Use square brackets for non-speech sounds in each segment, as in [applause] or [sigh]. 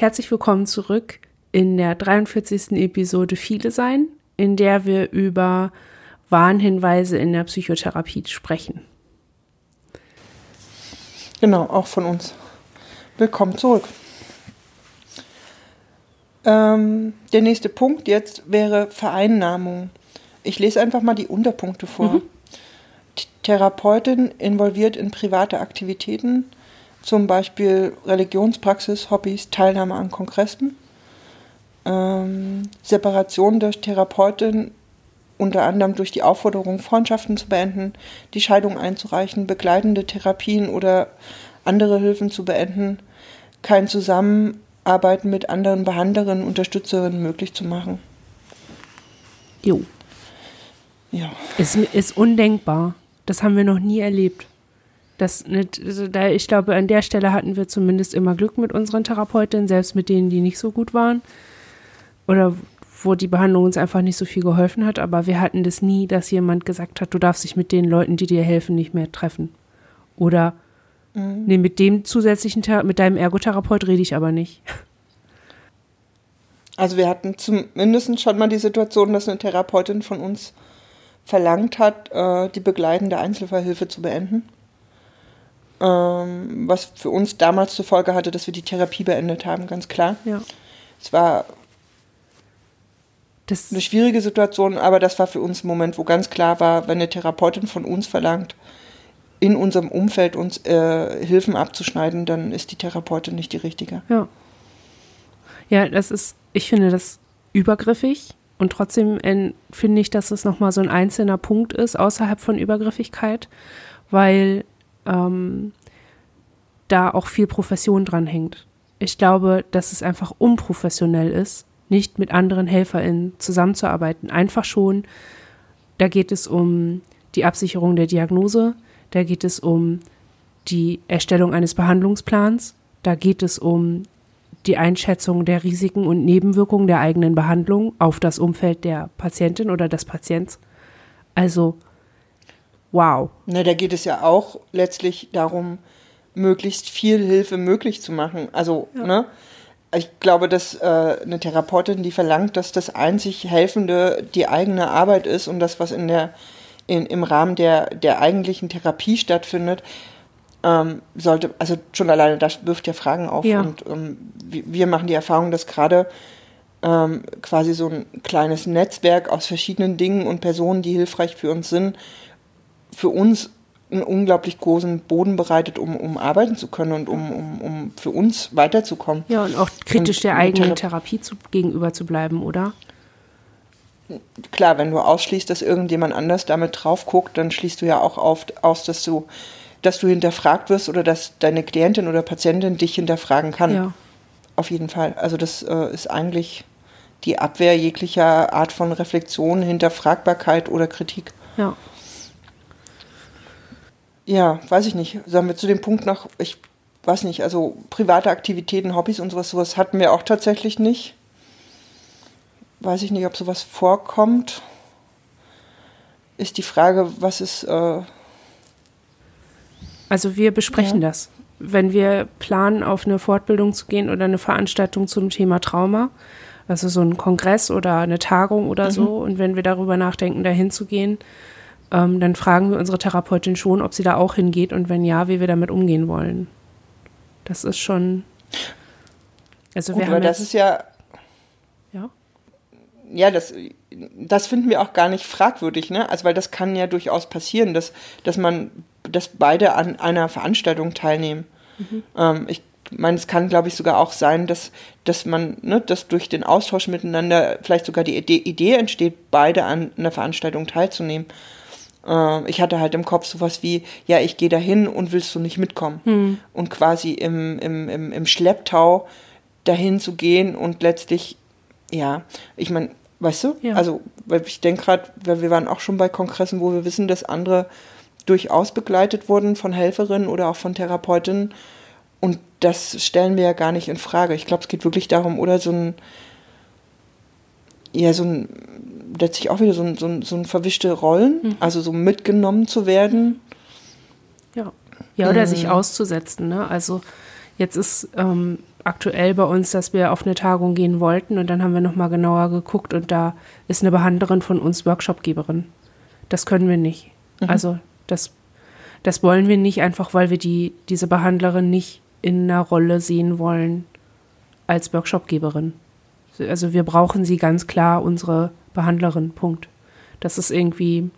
herzlich willkommen zurück in der 43. Episode Viele sein, in der wir über Warnhinweise in der Psychotherapie sprechen. Genau, auch von uns. Willkommen zurück. Ähm, der nächste Punkt jetzt wäre Vereinnahmung. Ich lese einfach mal die Unterpunkte vor. Mhm. Therapeutin involviert in private Aktivitäten, zum Beispiel Religionspraxis, Hobbys, Teilnahme an Kongressen. Ähm, Separation der Therapeutin unter anderem durch die Aufforderung, Freundschaften zu beenden, die Scheidung einzureichen, begleitende Therapien oder andere Hilfen zu beenden, kein Zusammenarbeiten mit anderen Behandlerinnen, Unterstützerinnen möglich zu machen. Jo. Ja. Ist, ist undenkbar. Das haben wir noch nie erlebt. Das nicht, also da, ich glaube, an der Stelle hatten wir zumindest immer Glück mit unseren Therapeutinnen, selbst mit denen, die nicht so gut waren. Oder wo die Behandlung uns einfach nicht so viel geholfen hat. Aber wir hatten das nie, dass jemand gesagt hat, du darfst dich mit den Leuten, die dir helfen, nicht mehr treffen. Oder mhm. nee, mit dem zusätzlichen, mit deinem Ergotherapeut rede ich aber nicht. Also wir hatten zumindest schon mal die Situation, dass eine Therapeutin von uns verlangt hat, äh, die begleitende Einzelfallhilfe zu beenden ähm, was für uns damals zur Folge hatte, dass wir die Therapie beendet haben, ganz klar. Ja. Es war das eine schwierige Situation, aber das war für uns ein Moment, wo ganz klar war, wenn eine Therapeutin von uns verlangt, in unserem Umfeld uns äh, Hilfen abzuschneiden, dann ist die Therapeutin nicht die richtige. Ja. Ja, das ist, ich finde das übergriffig und trotzdem finde ich, dass es nochmal so ein einzelner Punkt ist außerhalb von Übergriffigkeit, weil ähm, da auch viel Profession dran hängt. Ich glaube, dass es einfach unprofessionell ist, nicht mit anderen HelferInnen zusammenzuarbeiten. Einfach schon, da geht es um die Absicherung der Diagnose, da geht es um die Erstellung eines Behandlungsplans, da geht es um die Einschätzung der Risiken und Nebenwirkungen der eigenen Behandlung auf das Umfeld der Patientin oder des Patients. Also wow. Na, da geht es ja auch letztlich darum, möglichst viel Hilfe möglich zu machen. Also, ja. ne? Ich glaube, dass äh, eine Therapeutin, die verlangt, dass das einzig Helfende die eigene Arbeit ist und das, was in der, in, im Rahmen der, der eigentlichen Therapie stattfindet, ähm, sollte, also schon alleine das wirft ja Fragen auf. Ja. Und ähm, wir machen die Erfahrung, dass gerade ähm, quasi so ein kleines Netzwerk aus verschiedenen Dingen und Personen, die hilfreich für uns sind, für uns einen unglaublich großen Boden bereitet, um, um arbeiten zu können und um, um, um für uns weiterzukommen. Ja, und auch kritisch und der eigenen Thera Therapie zu, gegenüber zu bleiben, oder? Klar, wenn du ausschließt, dass irgendjemand anders damit drauf guckt, dann schließt du ja auch auf, aus, dass du, dass du hinterfragt wirst oder dass deine Klientin oder Patientin dich hinterfragen kann. Ja. Auf jeden Fall. Also das äh, ist eigentlich die Abwehr jeglicher Art von Reflexion, Hinterfragbarkeit oder Kritik. Ja. Ja, weiß ich nicht. Sagen wir zu dem Punkt noch, ich weiß nicht, also private Aktivitäten, Hobbys und sowas, sowas hatten wir auch tatsächlich nicht. Weiß ich nicht, ob sowas vorkommt. Ist die Frage, was ist. Äh also wir besprechen ja. das. Wenn wir planen, auf eine Fortbildung zu gehen oder eine Veranstaltung zum Thema Trauma, also so ein Kongress oder eine Tagung oder mhm. so, und wenn wir darüber nachdenken, dahin zu gehen, ähm, dann fragen wir unsere Therapeutin schon, ob sie da auch hingeht und wenn ja, wie wir damit umgehen wollen. Das ist schon. Also Gut, wir haben das ist ja. Ja. Ja, das, das finden wir auch gar nicht fragwürdig, ne? Also, weil das kann ja durchaus passieren, dass, dass man, dass beide an einer Veranstaltung teilnehmen. Mhm. Ähm, ich meine, es kann, glaube ich, sogar auch sein, dass, dass man, ne, dass durch den Austausch miteinander vielleicht sogar die Idee, Idee entsteht, beide an einer Veranstaltung teilzunehmen. Äh, ich hatte halt im Kopf sowas wie, ja, ich gehe dahin und willst du nicht mitkommen? Hm. Und quasi im, im, im, im Schlepptau dahin zu gehen und letztlich, ja, ich meine, weißt du, ja. also weil ich denke gerade, wir waren auch schon bei Kongressen, wo wir wissen, dass andere durchaus begleitet wurden von Helferinnen oder auch von Therapeutinnen. Und das stellen wir ja gar nicht in Frage. Ich glaube, es geht wirklich darum, oder so ein, ja, so ein, letztlich auch wieder so ein, so ein, so ein verwischte Rollen, mhm. also so mitgenommen zu werden. Ja. Ja, oder mhm. sich auszusetzen, ne? Also Jetzt ist ähm, aktuell bei uns, dass wir auf eine Tagung gehen wollten und dann haben wir nochmal genauer geguckt und da ist eine Behandlerin von uns Workshopgeberin. Das können wir nicht. Mhm. Also das, das wollen wir nicht, einfach weil wir die, diese Behandlerin nicht in einer Rolle sehen wollen als Workshopgeberin. Also wir brauchen sie ganz klar, unsere Behandlerin, Punkt. Das ist irgendwie,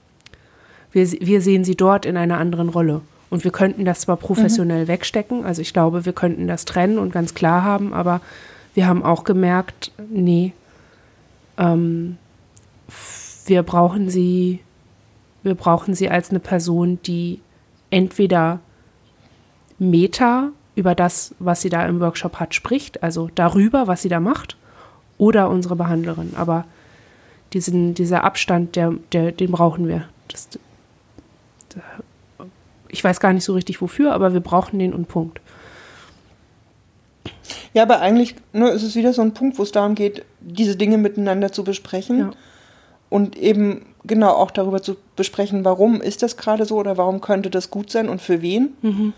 wir, wir sehen sie dort in einer anderen Rolle. Und wir könnten das zwar professionell mhm. wegstecken, also ich glaube, wir könnten das trennen und ganz klar haben, aber wir haben auch gemerkt, nee, ähm, wir brauchen sie, wir brauchen sie als eine Person, die entweder Meta über das, was sie da im Workshop hat, spricht, also darüber, was sie da macht, oder unsere Behandlerin. Aber diesen, dieser Abstand, der, der, den brauchen wir. Das, ich weiß gar nicht so richtig wofür, aber wir brauchen den und Punkt. Ja, aber eigentlich ne, ist es wieder so ein Punkt, wo es darum geht, diese Dinge miteinander zu besprechen ja. und eben genau auch darüber zu besprechen, warum ist das gerade so oder warum könnte das gut sein und für wen. Mhm.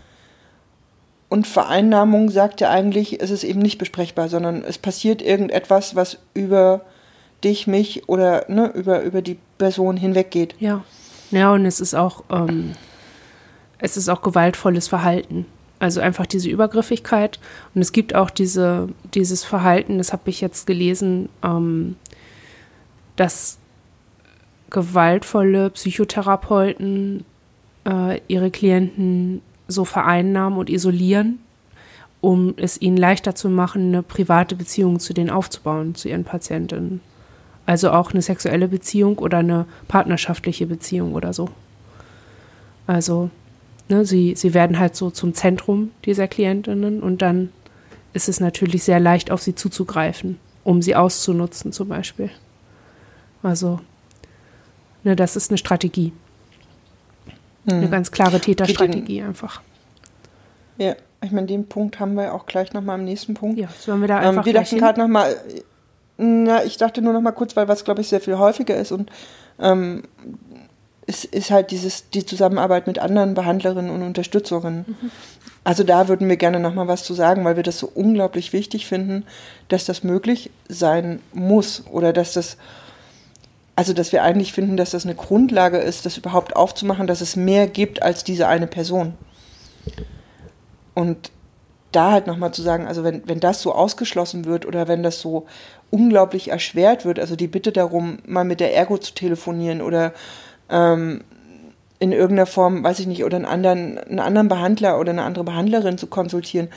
Und Vereinnahmung sagt ja eigentlich, es ist eben nicht besprechbar, sondern es passiert irgendetwas, was über dich, mich oder ne, über, über die Person hinweggeht. Ja. Ja, und es ist auch ähm, es ist auch gewaltvolles Verhalten. Also einfach diese Übergriffigkeit. Und es gibt auch diese, dieses Verhalten, das habe ich jetzt gelesen, ähm, dass gewaltvolle Psychotherapeuten äh, ihre Klienten so vereinnahmen und isolieren, um es ihnen leichter zu machen, eine private Beziehung zu denen aufzubauen, zu ihren Patientinnen. Also auch eine sexuelle Beziehung oder eine partnerschaftliche Beziehung oder so. Also ne, sie, sie werden halt so zum Zentrum dieser Klientinnen und dann ist es natürlich sehr leicht, auf sie zuzugreifen, um sie auszunutzen zum Beispiel. Also, ne, das ist eine Strategie. Hm. Eine ganz klare Täterstrategie einfach. Ja, ich meine, den Punkt haben wir auch gleich nochmal im nächsten Punkt. Ja, sollen wir da ähm, einfach ähm, Wir dachten gerade nochmal, na, ich dachte nur nochmal kurz, weil was, glaube ich, sehr viel häufiger ist und ähm, ist, ist halt dieses, die Zusammenarbeit mit anderen Behandlerinnen und Unterstützerinnen. Mhm. Also da würden wir gerne nochmal was zu sagen, weil wir das so unglaublich wichtig finden, dass das möglich sein muss oder dass das, also dass wir eigentlich finden, dass das eine Grundlage ist, das überhaupt aufzumachen, dass es mehr gibt als diese eine Person. Und da halt nochmal zu sagen, also wenn, wenn das so ausgeschlossen wird oder wenn das so unglaublich erschwert wird, also die Bitte darum, mal mit der Ergo zu telefonieren oder ähm, in irgendeiner Form, weiß ich nicht, oder einen anderen, einen anderen Behandler oder eine andere Behandlerin zu konsultieren.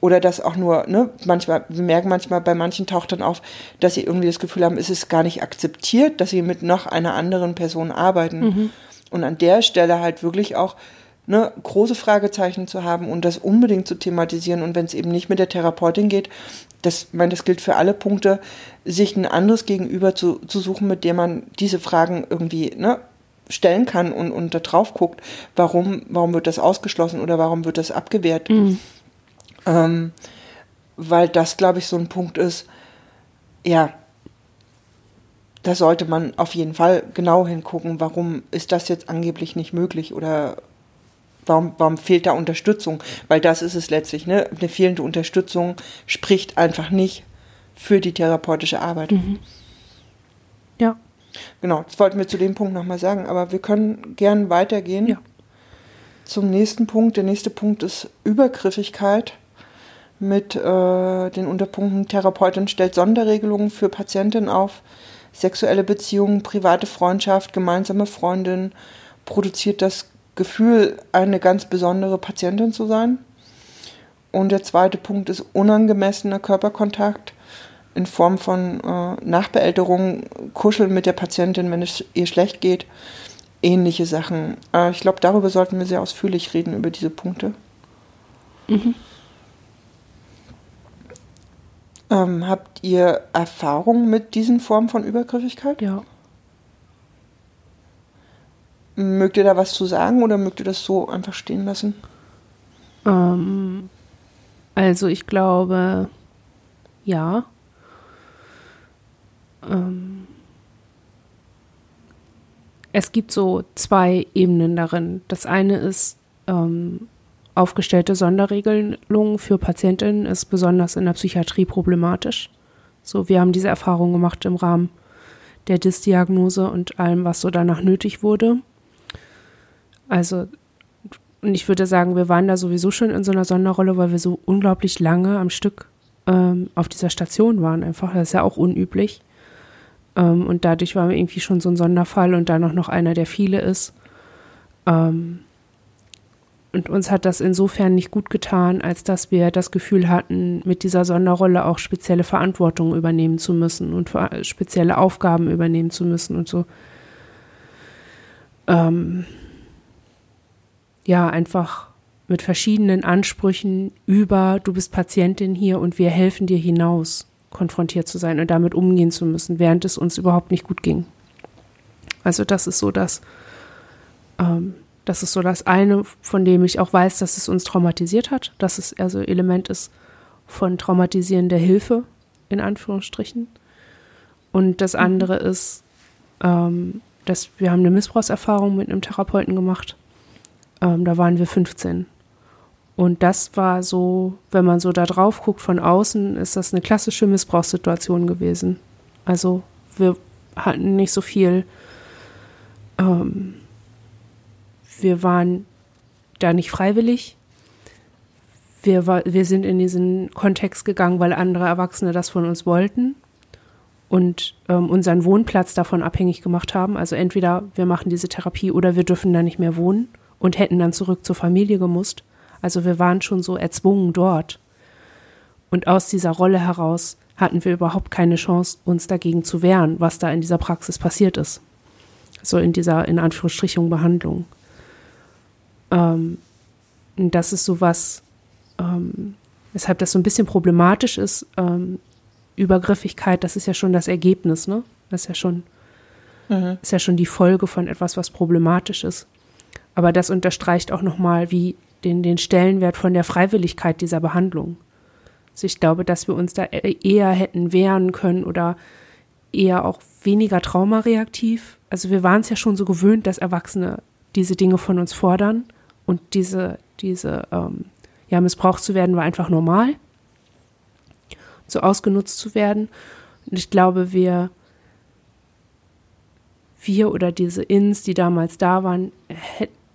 Oder das auch nur, ne, manchmal, wir merken manchmal, bei manchen taucht dann auf, dass sie irgendwie das Gefühl haben, es ist gar nicht akzeptiert, dass sie mit noch einer anderen Person arbeiten. Mhm. Und an der Stelle halt wirklich auch ne, große Fragezeichen zu haben und das unbedingt zu thematisieren. Und wenn es eben nicht mit der Therapeutin geht, das, meine, das gilt für alle Punkte, sich ein anderes Gegenüber zu, zu suchen, mit dem man diese Fragen irgendwie ne, stellen kann und, und da drauf guckt, warum, warum wird das ausgeschlossen oder warum wird das abgewehrt. Mhm. Ähm, weil das, glaube ich, so ein Punkt ist, ja, da sollte man auf jeden Fall genau hingucken, warum ist das jetzt angeblich nicht möglich oder warum, warum fehlt da Unterstützung? Weil das ist es letztlich, ne? Eine fehlende Unterstützung spricht einfach nicht für die therapeutische Arbeit. Mhm. Ja. Genau, das wollten wir zu dem Punkt nochmal sagen, aber wir können gern weitergehen. Ja. Zum nächsten Punkt. Der nächste Punkt ist Übergriffigkeit mit äh, den Unterpunkten Therapeutin stellt Sonderregelungen für Patientinnen auf, sexuelle Beziehungen, private Freundschaft, gemeinsame Freundin, produziert das Gefühl, eine ganz besondere Patientin zu sein. Und der zweite Punkt ist unangemessener Körperkontakt in Form von äh, Nachbeälterung, Kuscheln mit der Patientin, wenn es ihr schlecht geht, ähnliche Sachen. Äh, ich glaube, darüber sollten wir sehr ausführlich reden, über diese Punkte. Mhm. Ähm, habt ihr Erfahrung mit diesen Formen von Übergriffigkeit? Ja. Mögt ihr da was zu sagen oder mögt ihr das so einfach stehen lassen? Ähm, also ich glaube, ja ähm, es gibt so zwei Ebenen darin. Das eine ist ähm, aufgestellte Sonderregelung für Patientinnen ist besonders in der Psychiatrie problematisch. So, wir haben diese Erfahrung gemacht im Rahmen der Dysdiagnose und allem, was so danach nötig wurde. Also, und ich würde sagen, wir waren da sowieso schon in so einer Sonderrolle, weil wir so unglaublich lange am Stück ähm, auf dieser Station waren. Einfach, das ist ja auch unüblich. Ähm, und dadurch waren wir irgendwie schon so ein Sonderfall und auch noch einer, der viele ist. Ähm, und uns hat das insofern nicht gut getan, als dass wir das Gefühl hatten, mit dieser Sonderrolle auch spezielle Verantwortung übernehmen zu müssen und spezielle Aufgaben übernehmen zu müssen und so. Ähm, ja, einfach mit verschiedenen Ansprüchen über, du bist Patientin hier und wir helfen dir hinaus konfrontiert zu sein und damit umgehen zu müssen, während es uns überhaupt nicht gut ging. Also das ist so das, ähm, das ist so das eine, von dem ich auch weiß, dass es uns traumatisiert hat, dass es also Element ist von traumatisierender Hilfe, in Anführungsstrichen. Und das mhm. andere ist, ähm, dass wir haben eine Missbrauchserfahrung mit einem Therapeuten gemacht. Ähm, da waren wir 15. Und das war so, wenn man so da drauf guckt von außen, ist das eine klassische Missbrauchssituation gewesen. Also wir hatten nicht so viel ähm, wir waren da nicht freiwillig. Wir, wir sind in diesen Kontext gegangen, weil andere Erwachsene das von uns wollten und ähm, unseren Wohnplatz davon abhängig gemacht haben. Also entweder wir machen diese Therapie oder wir dürfen da nicht mehr wohnen und hätten dann zurück zur Familie gemusst. Also wir waren schon so erzwungen dort. Und aus dieser Rolle heraus hatten wir überhaupt keine Chance, uns dagegen zu wehren, was da in dieser Praxis passiert ist. So in dieser, in Anführungsstrichen, Behandlung. Ähm, das ist so was, ähm, weshalb das so ein bisschen problematisch ist. Ähm, Übergriffigkeit, das ist ja schon das Ergebnis, ne? Das ist ja schon, mhm. ist ja schon die Folge von etwas, was problematisch ist. Aber das unterstreicht auch nochmal, wie den, den Stellenwert von der Freiwilligkeit dieser Behandlung. Also ich glaube, dass wir uns da e-, eher hätten wehren können oder eher auch weniger traumareaktiv. Also wir waren es ja schon so gewöhnt, dass Erwachsene diese Dinge von uns fordern. Und diese, diese, ähm, ja, missbraucht zu werden war einfach normal, so ausgenutzt zu werden. Und ich glaube, wir, wir oder diese Ins, die damals da waren,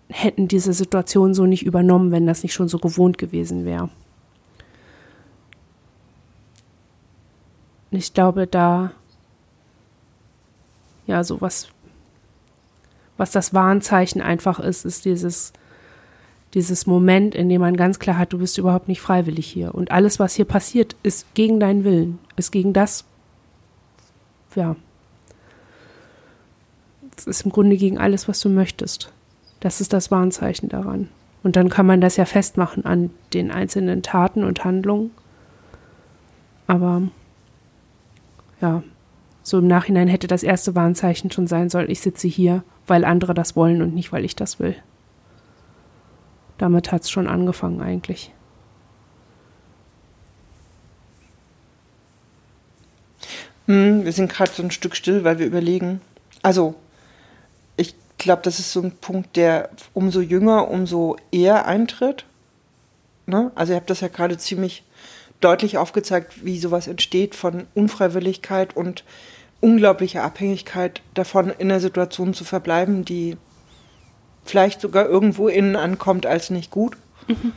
hätten diese Situation so nicht übernommen, wenn das nicht schon so gewohnt gewesen wäre. ich glaube, da, ja, so was, was das Warnzeichen einfach ist, ist dieses, dieses Moment, in dem man ganz klar hat, du bist überhaupt nicht freiwillig hier. Und alles, was hier passiert, ist gegen deinen Willen, ist gegen das, ja, es ist im Grunde gegen alles, was du möchtest. Das ist das Warnzeichen daran. Und dann kann man das ja festmachen an den einzelnen Taten und Handlungen. Aber ja, so im Nachhinein hätte das erste Warnzeichen schon sein sollen, ich sitze hier, weil andere das wollen und nicht, weil ich das will. Damit hat es schon angefangen eigentlich. Hm, wir sind gerade so ein Stück still, weil wir überlegen. Also, ich glaube, das ist so ein Punkt, der umso jünger, umso eher eintritt. Ne? Also, ihr habt das ja gerade ziemlich deutlich aufgezeigt, wie sowas entsteht von Unfreiwilligkeit und unglaublicher Abhängigkeit davon, in einer Situation zu verbleiben, die vielleicht sogar irgendwo innen ankommt als nicht gut. Mhm.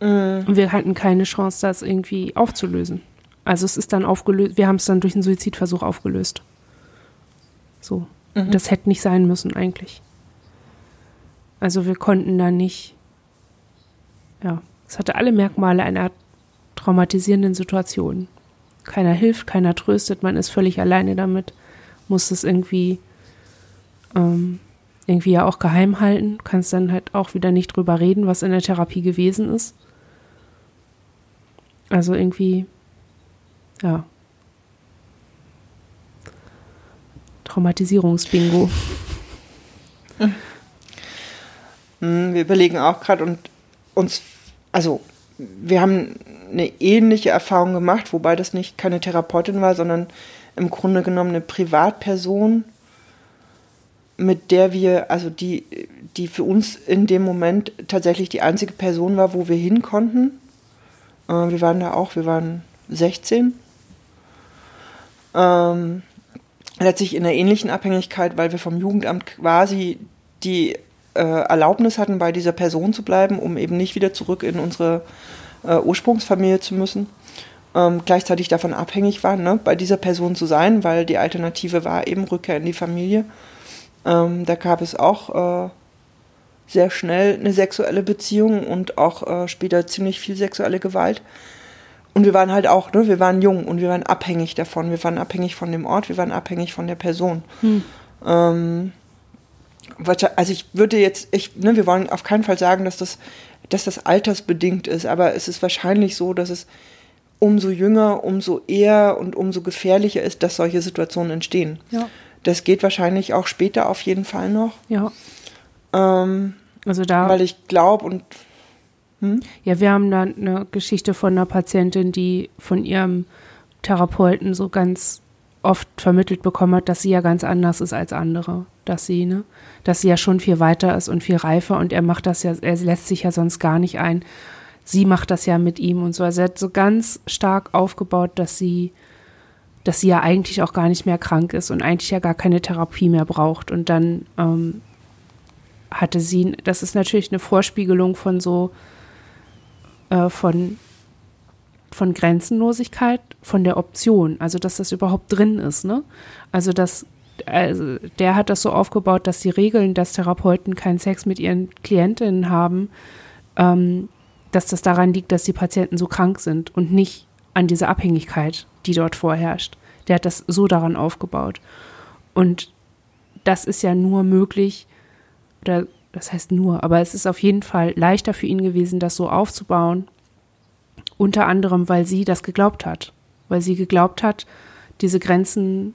Und wir hatten keine Chance, das irgendwie aufzulösen. Also es ist dann aufgelöst, wir haben es dann durch einen Suizidversuch aufgelöst. So. Mhm. Das hätte nicht sein müssen eigentlich. Also wir konnten da nicht, ja, es hatte alle Merkmale einer traumatisierenden Situation. Keiner hilft, keiner tröstet, man ist völlig alleine damit, muss es irgendwie ähm, irgendwie ja auch geheim halten. Kannst dann halt auch wieder nicht drüber reden, was in der Therapie gewesen ist. Also irgendwie, ja. Traumatisierungsbingo. [laughs] Hm, wir überlegen auch gerade und uns, also wir haben eine ähnliche Erfahrung gemacht, wobei das nicht keine Therapeutin war, sondern im Grunde genommen eine Privatperson, mit der wir, also die, die für uns in dem Moment tatsächlich die einzige Person war, wo wir hin konnten. Äh, wir waren da auch, wir waren 16. Ähm, letztlich in einer ähnlichen Abhängigkeit, weil wir vom Jugendamt quasi die äh, Erlaubnis hatten, bei dieser Person zu bleiben, um eben nicht wieder zurück in unsere äh, Ursprungsfamilie zu müssen. Ähm, gleichzeitig davon abhängig waren, ne, bei dieser Person zu sein, weil die Alternative war eben Rückkehr in die Familie. Ähm, da gab es auch äh, sehr schnell eine sexuelle Beziehung und auch äh, später ziemlich viel sexuelle Gewalt. Und wir waren halt auch, ne, wir waren jung und wir waren abhängig davon. Wir waren abhängig von dem Ort, wir waren abhängig von der Person. Hm. Ähm, also ich würde jetzt, ich, ne, wir wollen auf keinen Fall sagen, dass das, dass das altersbedingt ist, aber es ist wahrscheinlich so, dass es umso jünger, umso eher und umso gefährlicher ist, dass solche Situationen entstehen. Ja. Das geht wahrscheinlich auch später auf jeden Fall noch. Ja. Ähm, also da. Weil ich glaube und. Hm? Ja, wir haben da eine Geschichte von einer Patientin, die von ihrem Therapeuten so ganz oft vermittelt bekommen hat, dass sie ja ganz anders ist als andere. Dass sie, ne? Dass sie ja schon viel weiter ist und viel reifer und er macht das ja, er lässt sich ja sonst gar nicht ein. Sie macht das ja mit ihm und so. Also er hat so ganz stark aufgebaut, dass sie, dass sie ja eigentlich auch gar nicht mehr krank ist und eigentlich ja gar keine Therapie mehr braucht. Und dann ähm, hatte sie, das ist natürlich eine Vorspiegelung von so, äh, von von Grenzenlosigkeit, von der Option, also dass das überhaupt drin ist, ne? Also dass also der hat das so aufgebaut, dass die Regeln, dass Therapeuten keinen Sex mit ihren Klientinnen haben, ähm, dass das daran liegt, dass die Patienten so krank sind und nicht an dieser Abhängigkeit, die dort vorherrscht. Der hat das so daran aufgebaut. Und das ist ja nur möglich, oder das heißt nur, aber es ist auf jeden Fall leichter für ihn gewesen, das so aufzubauen unter anderem, weil sie das geglaubt hat. Weil sie geglaubt hat, diese Grenzen,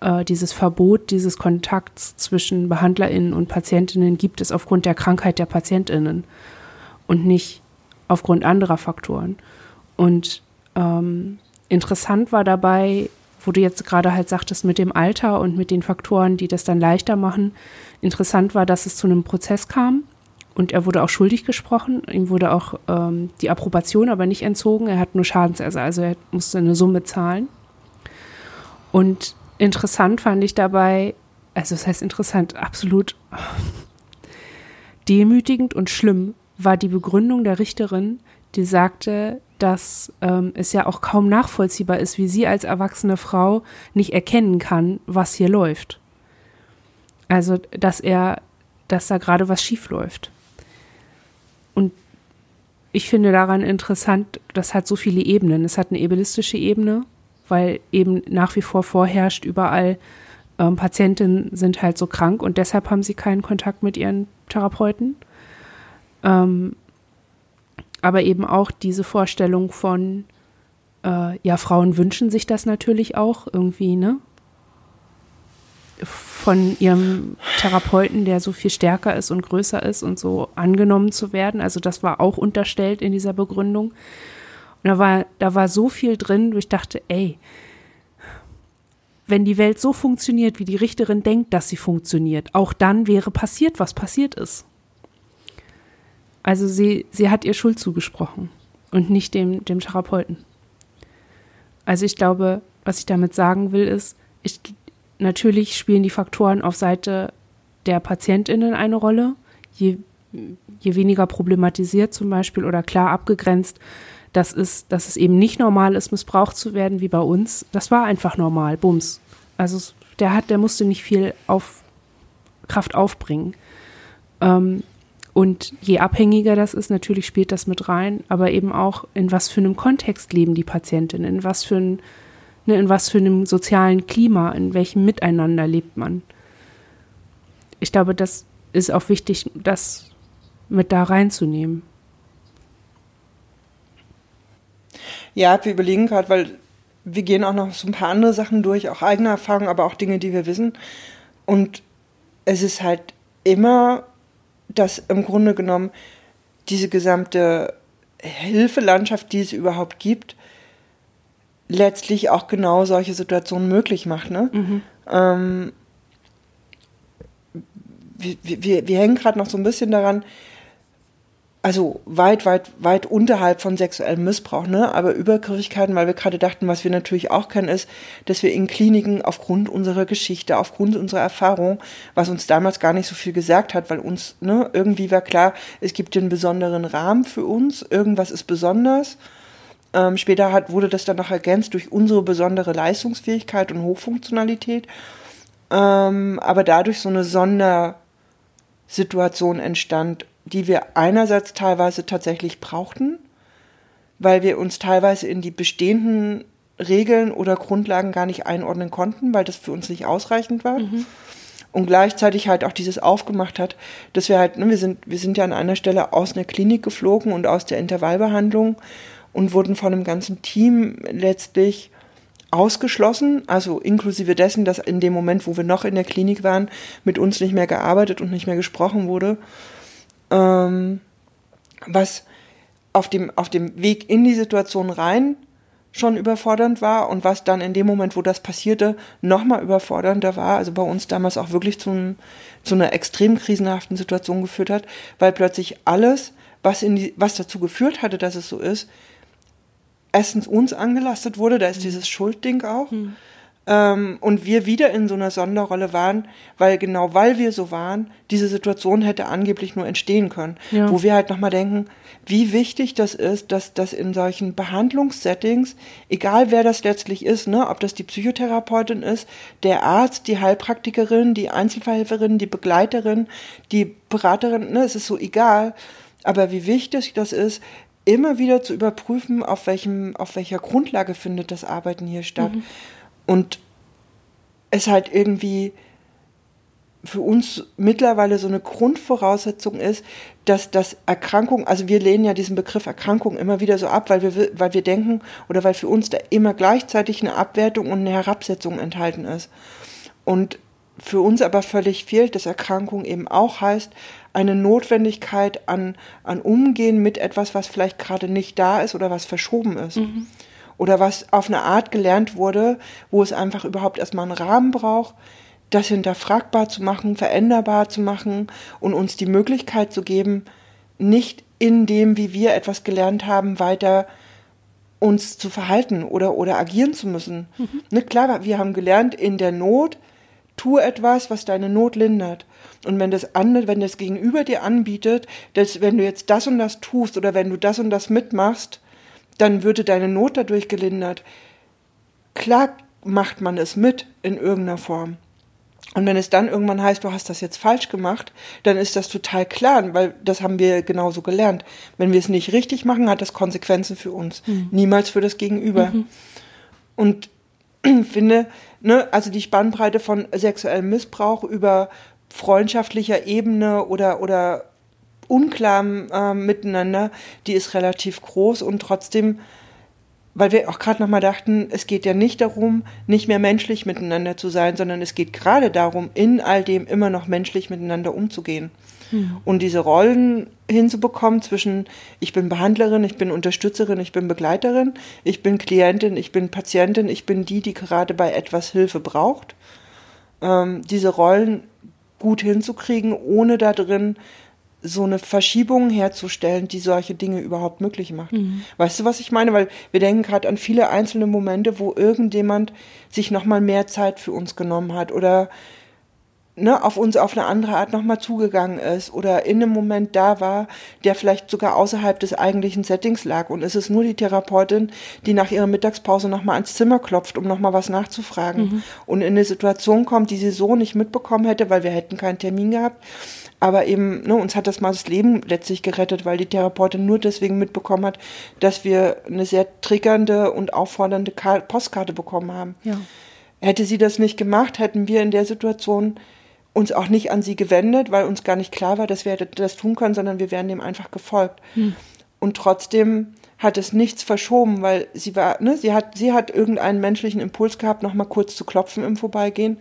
äh, dieses Verbot dieses Kontakts zwischen BehandlerInnen und PatientInnen gibt es aufgrund der Krankheit der PatientInnen und nicht aufgrund anderer Faktoren. Und ähm, interessant war dabei, wo du jetzt gerade halt sagtest, mit dem Alter und mit den Faktoren, die das dann leichter machen. Interessant war, dass es zu einem Prozess kam, und er wurde auch schuldig gesprochen. Ihm wurde auch ähm, die Approbation aber nicht entzogen. Er hat nur Schadensersatz, also er musste eine Summe zahlen. Und interessant fand ich dabei, also das heißt interessant, absolut [laughs] demütigend und schlimm war die Begründung der Richterin, die sagte, dass ähm, es ja auch kaum nachvollziehbar ist, wie sie als erwachsene Frau nicht erkennen kann, was hier läuft. Also, dass er, dass da gerade was schief läuft. Und ich finde daran interessant, das hat so viele Ebenen. Es hat eine ebelistische Ebene, weil eben nach wie vor vorherrscht überall, ähm, Patientinnen sind halt so krank und deshalb haben sie keinen Kontakt mit ihren Therapeuten. Ähm, aber eben auch diese Vorstellung von, äh, ja, Frauen wünschen sich das natürlich auch irgendwie, ne? von ihrem Therapeuten, der so viel stärker ist und größer ist und so angenommen zu werden. Also das war auch unterstellt in dieser Begründung. Und da war, da war so viel drin, wo ich dachte, ey, wenn die Welt so funktioniert, wie die Richterin denkt, dass sie funktioniert, auch dann wäre passiert, was passiert ist. Also sie, sie hat ihr Schuld zugesprochen und nicht dem, dem Therapeuten. Also ich glaube, was ich damit sagen will, ist, ich, natürlich spielen die Faktoren auf Seite der PatientInnen eine Rolle. Je, je weniger problematisiert zum Beispiel oder klar abgegrenzt, das ist, dass es eben nicht normal ist, missbraucht zu werden wie bei uns. Das war einfach normal, Bums. Also der hat, der musste nicht viel auf Kraft aufbringen. Ähm, und je abhängiger das ist, natürlich spielt das mit rein, aber eben auch, in was für einem Kontext leben die Patientinnen, in was für ein Ne, in was für einem sozialen Klima, in welchem Miteinander lebt man. Ich glaube, das ist auch wichtig, das mit da reinzunehmen. Ja, wir überlegen gerade, weil wir gehen auch noch so ein paar andere Sachen durch, auch eigene Erfahrungen, aber auch Dinge, die wir wissen. Und es ist halt immer, dass im Grunde genommen diese gesamte Hilfelandschaft, die es überhaupt gibt, letztlich auch genau solche Situationen möglich macht. Ne? Mhm. Ähm, wir, wir, wir hängen gerade noch so ein bisschen daran, also weit, weit, weit unterhalb von sexuellem Missbrauch, ne? Aber Übergriffigkeiten, weil wir gerade dachten, was wir natürlich auch kennen, ist, dass wir in Kliniken aufgrund unserer Geschichte, aufgrund unserer Erfahrung, was uns damals gar nicht so viel gesagt hat, weil uns, ne, irgendwie war klar, es gibt den besonderen Rahmen für uns, irgendwas ist besonders. Ähm, später hat, wurde das dann noch ergänzt durch unsere besondere Leistungsfähigkeit und Hochfunktionalität. Ähm, aber dadurch so eine Sondersituation entstand die wir einerseits teilweise tatsächlich brauchten, weil wir uns teilweise in die bestehenden Regeln oder Grundlagen gar nicht einordnen konnten, weil das für uns nicht ausreichend war. Mhm. Und gleichzeitig halt auch dieses aufgemacht hat, dass wir halt, ne, wir sind, wir sind ja an einer Stelle aus einer Klinik geflogen und aus der Intervallbehandlung und wurden von einem ganzen Team letztlich ausgeschlossen, also inklusive dessen, dass in dem Moment, wo wir noch in der Klinik waren, mit uns nicht mehr gearbeitet und nicht mehr gesprochen wurde ähm, was auf dem, auf dem Weg in die Situation rein schon überfordernd war und was dann in dem Moment, wo das passierte, nochmal überfordernder war, also bei uns damals auch wirklich zu, zu einer extrem krisenhaften Situation geführt hat, weil plötzlich alles, was, in die, was dazu geführt hatte, dass es so ist, erstens uns angelastet wurde, da ist mhm. dieses Schuldding auch, mhm ähm, und wir wieder in so einer Sonderrolle waren, weil genau weil wir so waren, diese Situation hätte angeblich nur entstehen können. Ja. Wo wir halt nochmal denken, wie wichtig das ist, dass das in solchen Behandlungssettings, egal wer das letztlich ist, ne, ob das die Psychotherapeutin ist, der Arzt, die Heilpraktikerin, die Einzelverhelferin, die Begleiterin, die Beraterin, ne, es ist so egal, aber wie wichtig das ist, immer wieder zu überprüfen, auf welchem, auf welcher Grundlage findet das Arbeiten hier statt. Mhm. Und es halt irgendwie für uns mittlerweile so eine Grundvoraussetzung ist, dass das Erkrankung, also wir lehnen ja diesen Begriff Erkrankung immer wieder so ab, weil wir, weil wir denken oder weil für uns da immer gleichzeitig eine Abwertung und eine Herabsetzung enthalten ist. Und für uns aber völlig fehlt, dass Erkrankung eben auch heißt, eine Notwendigkeit an, an Umgehen mit etwas, was vielleicht gerade nicht da ist oder was verschoben ist. Mhm oder was auf eine Art gelernt wurde, wo es einfach überhaupt erstmal einen Rahmen braucht, das hinterfragbar zu machen, veränderbar zu machen und uns die Möglichkeit zu geben, nicht in dem, wie wir etwas gelernt haben, weiter uns zu verhalten oder, oder agieren zu müssen. Mhm. Ne, klar, wir haben gelernt, in der Not, tu etwas, was deine Not lindert. Und wenn das andere, wenn das Gegenüber dir anbietet, dass wenn du jetzt das und das tust oder wenn du das und das mitmachst, dann würde deine Not dadurch gelindert. Klar macht man es mit in irgendeiner Form. Und wenn es dann irgendwann heißt, du hast das jetzt falsch gemacht, dann ist das total klar, weil das haben wir genauso gelernt. Wenn wir es nicht richtig machen, hat das Konsequenzen für uns, mhm. niemals für das Gegenüber. Mhm. Und [clears throat] finde, ne, also die Spannbreite von sexuellem Missbrauch über freundschaftlicher Ebene oder, oder unklarem äh, Miteinander, die ist relativ groß und trotzdem, weil wir auch gerade nochmal dachten, es geht ja nicht darum, nicht mehr menschlich miteinander zu sein, sondern es geht gerade darum, in all dem immer noch menschlich miteinander umzugehen. Mhm. Und diese Rollen hinzubekommen zwischen ich bin Behandlerin, ich bin Unterstützerin, ich bin Begleiterin, ich bin Klientin, ich bin Patientin, ich bin die, die gerade bei etwas Hilfe braucht. Ähm, diese Rollen gut hinzukriegen, ohne da drin so eine Verschiebung herzustellen, die solche Dinge überhaupt möglich macht. Mhm. Weißt du, was ich meine? Weil wir denken gerade an viele einzelne Momente, wo irgendjemand sich nochmal mehr Zeit für uns genommen hat oder ne, auf uns auf eine andere Art nochmal zugegangen ist oder in einem Moment da war, der vielleicht sogar außerhalb des eigentlichen Settings lag. Und es ist nur die Therapeutin, die nach ihrer Mittagspause nochmal ans Zimmer klopft, um nochmal was nachzufragen. Mhm. Und in eine Situation kommt, die sie so nicht mitbekommen hätte, weil wir hätten keinen Termin gehabt. Aber eben, ne, uns hat das mal das Leben letztlich gerettet, weil die Therapeutin nur deswegen mitbekommen hat, dass wir eine sehr triggernde und auffordernde Postkarte bekommen haben. Ja. Hätte sie das nicht gemacht, hätten wir in der Situation uns auch nicht an sie gewendet, weil uns gar nicht klar war, dass wir das tun können, sondern wir wären dem einfach gefolgt. Hm. Und trotzdem hat es nichts verschoben, weil sie war, ne, sie hat, sie hat irgendeinen menschlichen Impuls gehabt, noch mal kurz zu klopfen im Vorbeigehen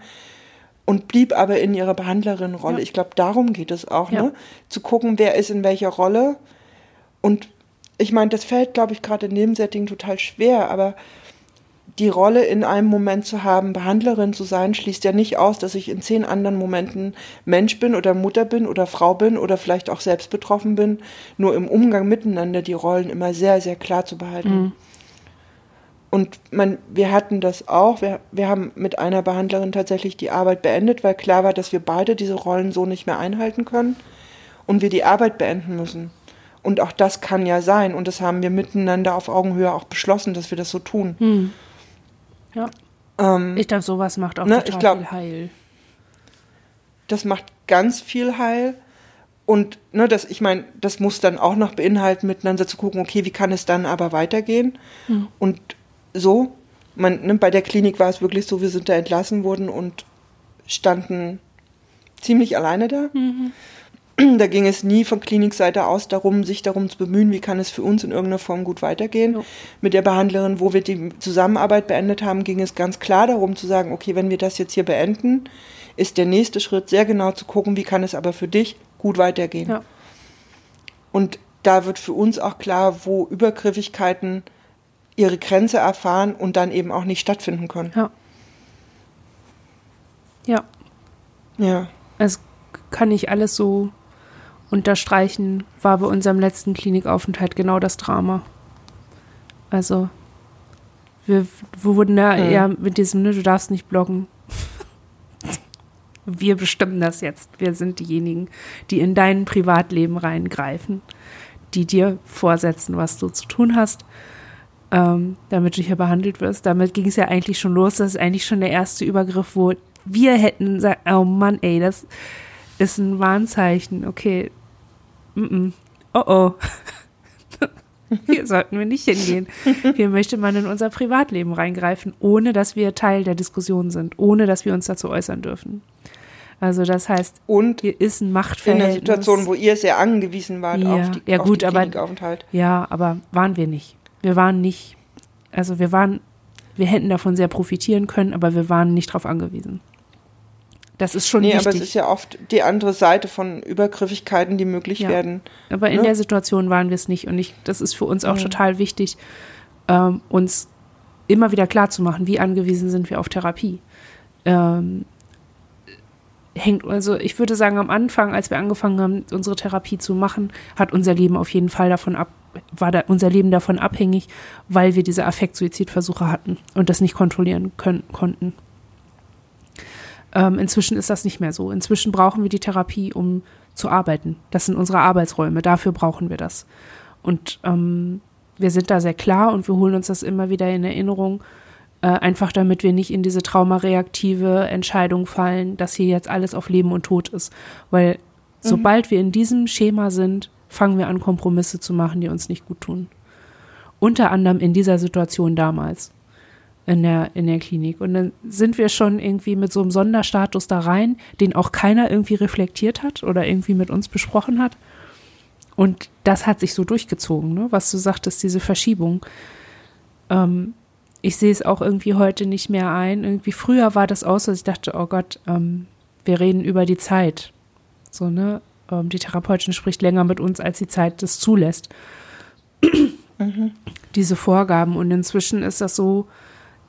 und blieb aber in ihrer Behandlerin-Rolle. Ja. Ich glaube, darum geht es auch, ja. ne? Zu gucken, wer ist in welcher Rolle. Und ich meine, das fällt, glaube ich, gerade in dem Setting total schwer, aber die Rolle in einem Moment zu haben, Behandlerin zu sein, schließt ja nicht aus, dass ich in zehn anderen Momenten Mensch bin oder Mutter bin oder Frau bin oder vielleicht auch selbst betroffen bin. Nur im Umgang miteinander die Rollen immer sehr, sehr klar zu behalten. Mhm. Und man, wir hatten das auch. Wir, wir haben mit einer Behandlerin tatsächlich die Arbeit beendet, weil klar war, dass wir beide diese Rollen so nicht mehr einhalten können und wir die Arbeit beenden müssen. Und auch das kann ja sein. Und das haben wir miteinander auf Augenhöhe auch beschlossen, dass wir das so tun. Mhm. Ja. Ähm, ich glaube, sowas macht auch ne, total glaub, viel Heil. Das macht ganz viel Heil. Und ne, das, ich meine, das muss dann auch noch beinhalten, miteinander zu gucken, okay, wie kann es dann aber weitergehen? Mhm. Und so, man, ne, bei der Klinik war es wirklich so, wir sind da entlassen worden und standen ziemlich alleine da. Mhm. [clears throat] Da ging es nie von Klinikseite aus darum, sich darum zu bemühen, wie kann es für uns in irgendeiner Form gut weitergehen. Ja. Mit der Behandlerin, wo wir die Zusammenarbeit beendet haben, ging es ganz klar darum zu sagen, okay, wenn wir das jetzt hier beenden, ist der nächste Schritt sehr genau zu gucken, wie kann es aber für dich gut weitergehen. Ja. Und da wird für uns auch klar, wo Übergriffigkeiten ihre Grenze erfahren und dann eben auch nicht stattfinden können. Ja. Ja. Ja. Es kann nicht alles so unterstreichen, war bei unserem letzten Klinikaufenthalt genau das Drama. Also, wir, wir wurden da mhm. eher mit diesem, ne, du darfst nicht bloggen. [laughs] wir bestimmen das jetzt. Wir sind diejenigen, die in dein Privatleben reingreifen, die dir vorsetzen, was du zu tun hast, ähm, damit du hier behandelt wirst. Damit ging es ja eigentlich schon los. Das ist eigentlich schon der erste Übergriff, wo wir hätten gesagt, oh Mann, ey, das ist ein Warnzeichen. Okay, mm oh oh. [laughs] Hier sollten wir nicht hingehen. Hier möchte man in unser Privatleben reingreifen, ohne dass wir Teil der Diskussion sind, ohne dass wir uns dazu äußern dürfen. Also das heißt, und hier ist ein Machtverhältnis. In einer Situation, wo ihr sehr angewiesen wart ja, auf die, ja, gut, auf aber, Ja, aber waren wir nicht. Wir waren nicht, also wir waren, wir hätten davon sehr profitieren können, aber wir waren nicht darauf angewiesen. Das ist schon nee, wichtig. aber es ist ja oft die andere Seite von Übergriffigkeiten, die möglich ja. werden. Aber in ne? der Situation waren wir es nicht. Und ich, das ist für uns auch mhm. total wichtig, ähm, uns immer wieder klarzumachen, wie angewiesen sind wir auf Therapie. Ähm, hängt, also ich würde sagen, am Anfang, als wir angefangen haben, unsere Therapie zu machen, hat unser Leben auf jeden Fall davon ab, war da unser Leben davon abhängig, weil wir diese Affekt-Suizidversuche hatten und das nicht kontrollieren können, konnten. Ähm, inzwischen ist das nicht mehr so. Inzwischen brauchen wir die Therapie, um zu arbeiten. Das sind unsere Arbeitsräume. Dafür brauchen wir das. Und ähm, wir sind da sehr klar und wir holen uns das immer wieder in Erinnerung, äh, einfach damit wir nicht in diese traumareaktive Entscheidung fallen, dass hier jetzt alles auf Leben und Tod ist. Weil mhm. sobald wir in diesem Schema sind, fangen wir an, Kompromisse zu machen, die uns nicht gut tun. Unter anderem in dieser Situation damals in der, in der Klinik. Und dann sind wir schon irgendwie mit so einem Sonderstatus da rein, den auch keiner irgendwie reflektiert hat oder irgendwie mit uns besprochen hat. Und das hat sich so durchgezogen, ne? was du sagtest, diese Verschiebung. Ähm, ich sehe es auch irgendwie heute nicht mehr ein. Irgendwie früher war das auch so, dass ich dachte, oh Gott, ähm, wir reden über die Zeit. So, ne? Ähm, die Therapeutin spricht länger mit uns, als die Zeit das zulässt. Mhm. Diese Vorgaben. Und inzwischen ist das so,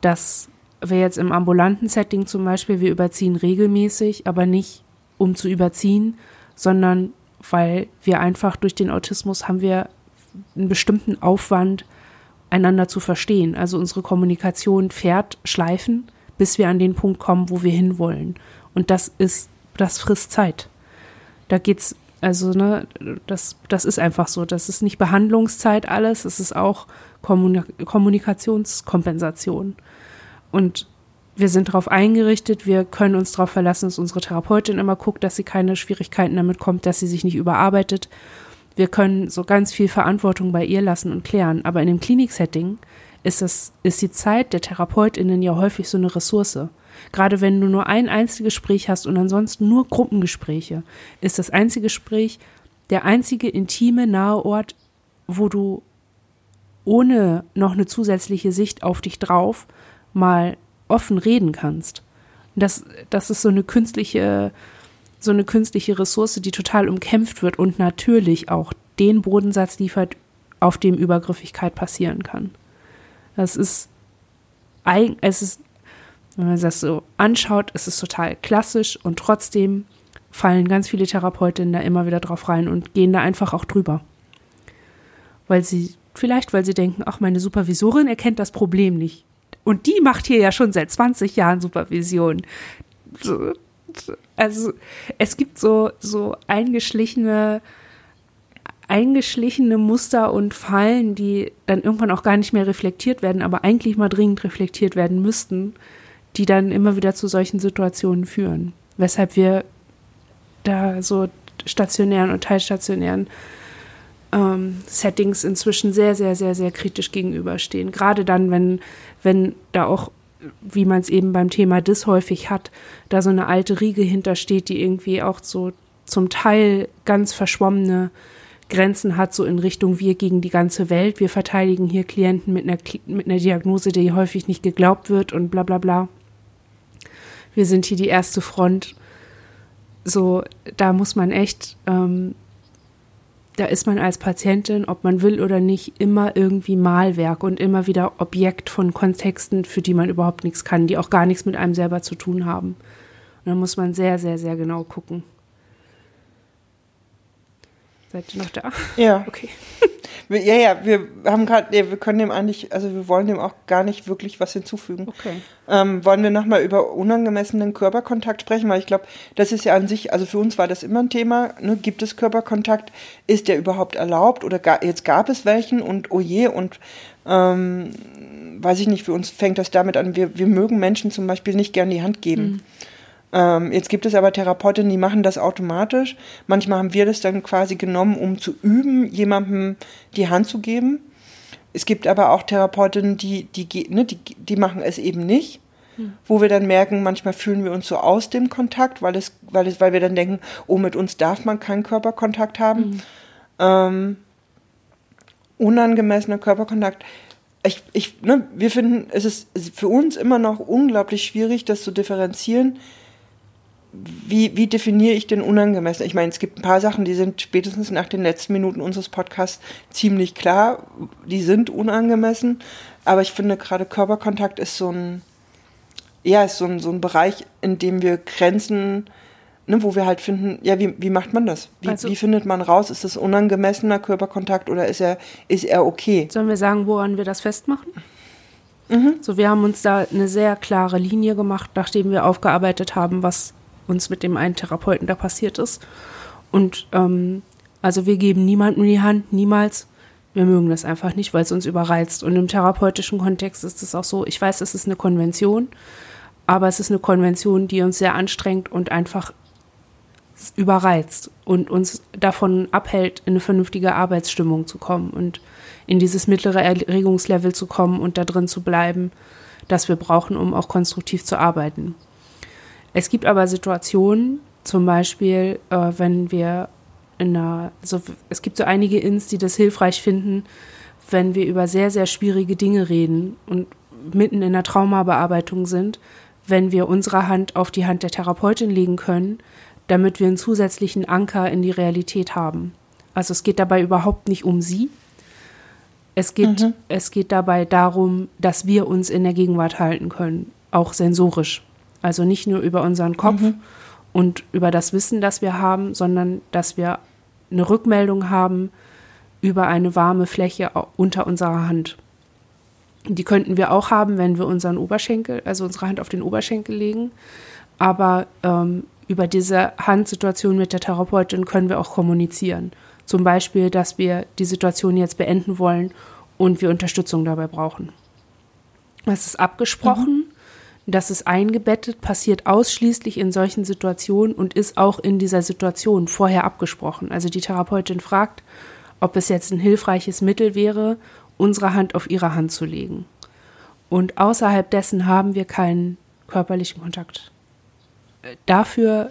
dass wir jetzt im ambulanten Setting zum Beispiel, wir überziehen regelmäßig, aber nicht um zu überziehen, sondern weil wir einfach durch den Autismus haben wir einen bestimmten Aufwand, einander zu verstehen. Also unsere Kommunikation fährt schleifen, bis wir an den Punkt kommen, wo wir hinwollen. Und das ist, das frisst Zeit. Da geht's, also, ne, das, das ist einfach so. Das ist nicht Behandlungszeit alles, es ist auch Kommunikationskompensation. Und wir sind darauf eingerichtet, wir können uns darauf verlassen, dass unsere Therapeutin immer guckt, dass sie keine Schwierigkeiten damit kommt, dass sie sich nicht überarbeitet. Wir können so ganz viel Verantwortung bei ihr lassen und klären. Aber in dem Kliniksetting ist, ist die Zeit der TherapeutInnen ja häufig so eine Ressource. Gerade wenn du nur ein einziges Gespräch hast und ansonsten nur Gruppengespräche, ist das einzige Gespräch der einzige intime, nahe Ort, wo du ohne noch eine zusätzliche Sicht auf dich drauf mal offen reden kannst. Das, das ist so eine künstliche, so eine künstliche Ressource, die total umkämpft wird und natürlich auch den Bodensatz liefert, auf dem Übergriffigkeit passieren kann. Das ist es ist, wenn man das so anschaut, ist es total klassisch und trotzdem fallen ganz viele Therapeutinnen da immer wieder drauf rein und gehen da einfach auch drüber. Weil sie, vielleicht weil sie denken, ach, meine Supervisorin erkennt das Problem nicht. Und die macht hier ja schon seit 20 Jahren Supervision. Also es gibt so, so eingeschlichene, eingeschlichene Muster und Fallen, die dann irgendwann auch gar nicht mehr reflektiert werden, aber eigentlich mal dringend reflektiert werden müssten, die dann immer wieder zu solchen Situationen führen. Weshalb wir da so stationären und teilstationären ähm, Settings inzwischen sehr, sehr, sehr, sehr kritisch gegenüberstehen. Gerade dann, wenn, wenn da auch, wie man es eben beim Thema DIS häufig hat, da so eine alte Riege hintersteht, die irgendwie auch so zum Teil ganz verschwommene Grenzen hat, so in Richtung wir gegen die ganze Welt. Wir verteidigen hier Klienten mit einer, mit einer Diagnose, die häufig nicht geglaubt wird und bla bla bla. Wir sind hier die erste Front so, da muss man echt, ähm, da ist man als Patientin, ob man will oder nicht, immer irgendwie Malwerk und immer wieder Objekt von Kontexten, für die man überhaupt nichts kann, die auch gar nichts mit einem selber zu tun haben. Und da muss man sehr, sehr, sehr genau gucken. Seid ihr noch da? Ja. Okay. [laughs] ja, ja, wir haben gerade, ja, wir können dem eigentlich, also wir wollen dem auch gar nicht wirklich was hinzufügen. Okay. Ähm, wollen wir nochmal über unangemessenen Körperkontakt sprechen? Weil ich glaube, das ist ja an sich, also für uns war das immer ein Thema. Ne? Gibt es Körperkontakt? Ist der überhaupt erlaubt? Oder ga, jetzt gab es welchen und oh je und ähm, weiß ich nicht, für uns fängt das damit an, wir, wir mögen Menschen zum Beispiel nicht gern die Hand geben. Mhm. Ähm, jetzt gibt es aber Therapeutinnen, die machen das automatisch. Manchmal haben wir das dann quasi genommen, um zu üben, jemandem die Hand zu geben. Es gibt aber auch Therapeutinnen, die, die, ne, die, die machen es eben nicht. Hm. Wo wir dann merken, manchmal fühlen wir uns so aus dem Kontakt, weil, es, weil, es, weil wir dann denken, oh, mit uns darf man keinen Körperkontakt haben. Hm. Ähm, unangemessener Körperkontakt ich, ich, ne, wir finden, es ist für uns immer noch unglaublich schwierig, das zu differenzieren wie, wie definiere ich denn unangemessen? Ich meine, es gibt ein paar Sachen, die sind spätestens nach den letzten Minuten unseres Podcasts ziemlich klar, die sind unangemessen. Aber ich finde gerade Körperkontakt ist so ein, ja, ist so ein, so ein Bereich, in dem wir Grenzen, ne, wo wir halt finden, ja, wie, wie macht man das? Wie, also, wie findet man raus? Ist das unangemessener Körperkontakt oder ist er, ist er okay? Sollen wir sagen, woran wir das festmachen? Mhm. So, wir haben uns da eine sehr klare Linie gemacht, nachdem wir aufgearbeitet haben, was uns mit dem einen Therapeuten da passiert ist. Und ähm, also wir geben niemandem die Hand, niemals. Wir mögen das einfach nicht, weil es uns überreizt. Und im therapeutischen Kontext ist es auch so, ich weiß, es ist eine Konvention, aber es ist eine Konvention, die uns sehr anstrengt und einfach überreizt und uns davon abhält, in eine vernünftige Arbeitsstimmung zu kommen und in dieses mittlere Erregungslevel zu kommen und da drin zu bleiben, das wir brauchen, um auch konstruktiv zu arbeiten. Es gibt aber Situationen, zum Beispiel, äh, wenn wir in einer, also es gibt so einige Ins, die das hilfreich finden, wenn wir über sehr, sehr schwierige Dinge reden und mitten in der Traumabearbeitung sind, wenn wir unsere Hand auf die Hand der Therapeutin legen können, damit wir einen zusätzlichen Anker in die Realität haben. Also es geht dabei überhaupt nicht um sie. Es geht, mhm. es geht dabei darum, dass wir uns in der Gegenwart halten können, auch sensorisch. Also nicht nur über unseren Kopf mhm. und über das Wissen, das wir haben, sondern dass wir eine Rückmeldung haben über eine warme Fläche unter unserer Hand. Die könnten wir auch haben, wenn wir unseren Oberschenkel, also unsere Hand auf den Oberschenkel legen. Aber ähm, über diese Handsituation mit der Therapeutin können wir auch kommunizieren. Zum Beispiel, dass wir die Situation jetzt beenden wollen und wir Unterstützung dabei brauchen. Das ist abgesprochen. Mhm. Das ist eingebettet, passiert ausschließlich in solchen Situationen und ist auch in dieser Situation vorher abgesprochen. Also die Therapeutin fragt, ob es jetzt ein hilfreiches Mittel wäre, unsere Hand auf ihre Hand zu legen. Und außerhalb dessen haben wir keinen körperlichen Kontakt. Dafür,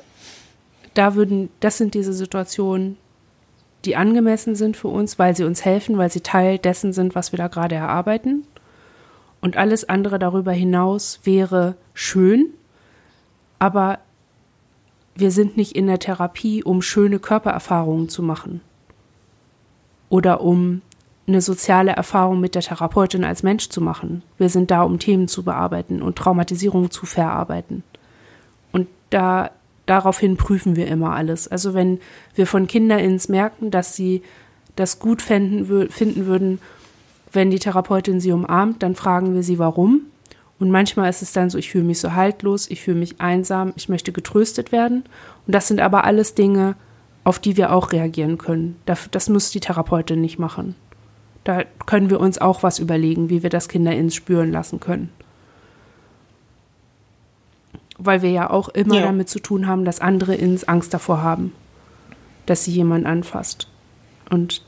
da würden, das sind diese Situationen, die angemessen sind für uns, weil sie uns helfen, weil sie Teil dessen sind, was wir da gerade erarbeiten. Und alles andere darüber hinaus wäre schön, aber wir sind nicht in der Therapie, um schöne Körpererfahrungen zu machen oder um eine soziale Erfahrung mit der Therapeutin als Mensch zu machen. Wir sind da, um Themen zu bearbeiten und Traumatisierung zu verarbeiten. Und da daraufhin prüfen wir immer alles. Also wenn wir von KinderIns merken, dass sie das gut finden, finden würden, wenn die Therapeutin sie umarmt, dann fragen wir sie, warum. Und manchmal ist es dann so, ich fühle mich so haltlos, ich fühle mich einsam, ich möchte getröstet werden. Und das sind aber alles Dinge, auf die wir auch reagieren können. Das, das muss die Therapeutin nicht machen. Da können wir uns auch was überlegen, wie wir das Kinderins spüren lassen können. Weil wir ja auch immer ja. damit zu tun haben, dass andere Ins Angst davor haben, dass sie jemand anfasst. Und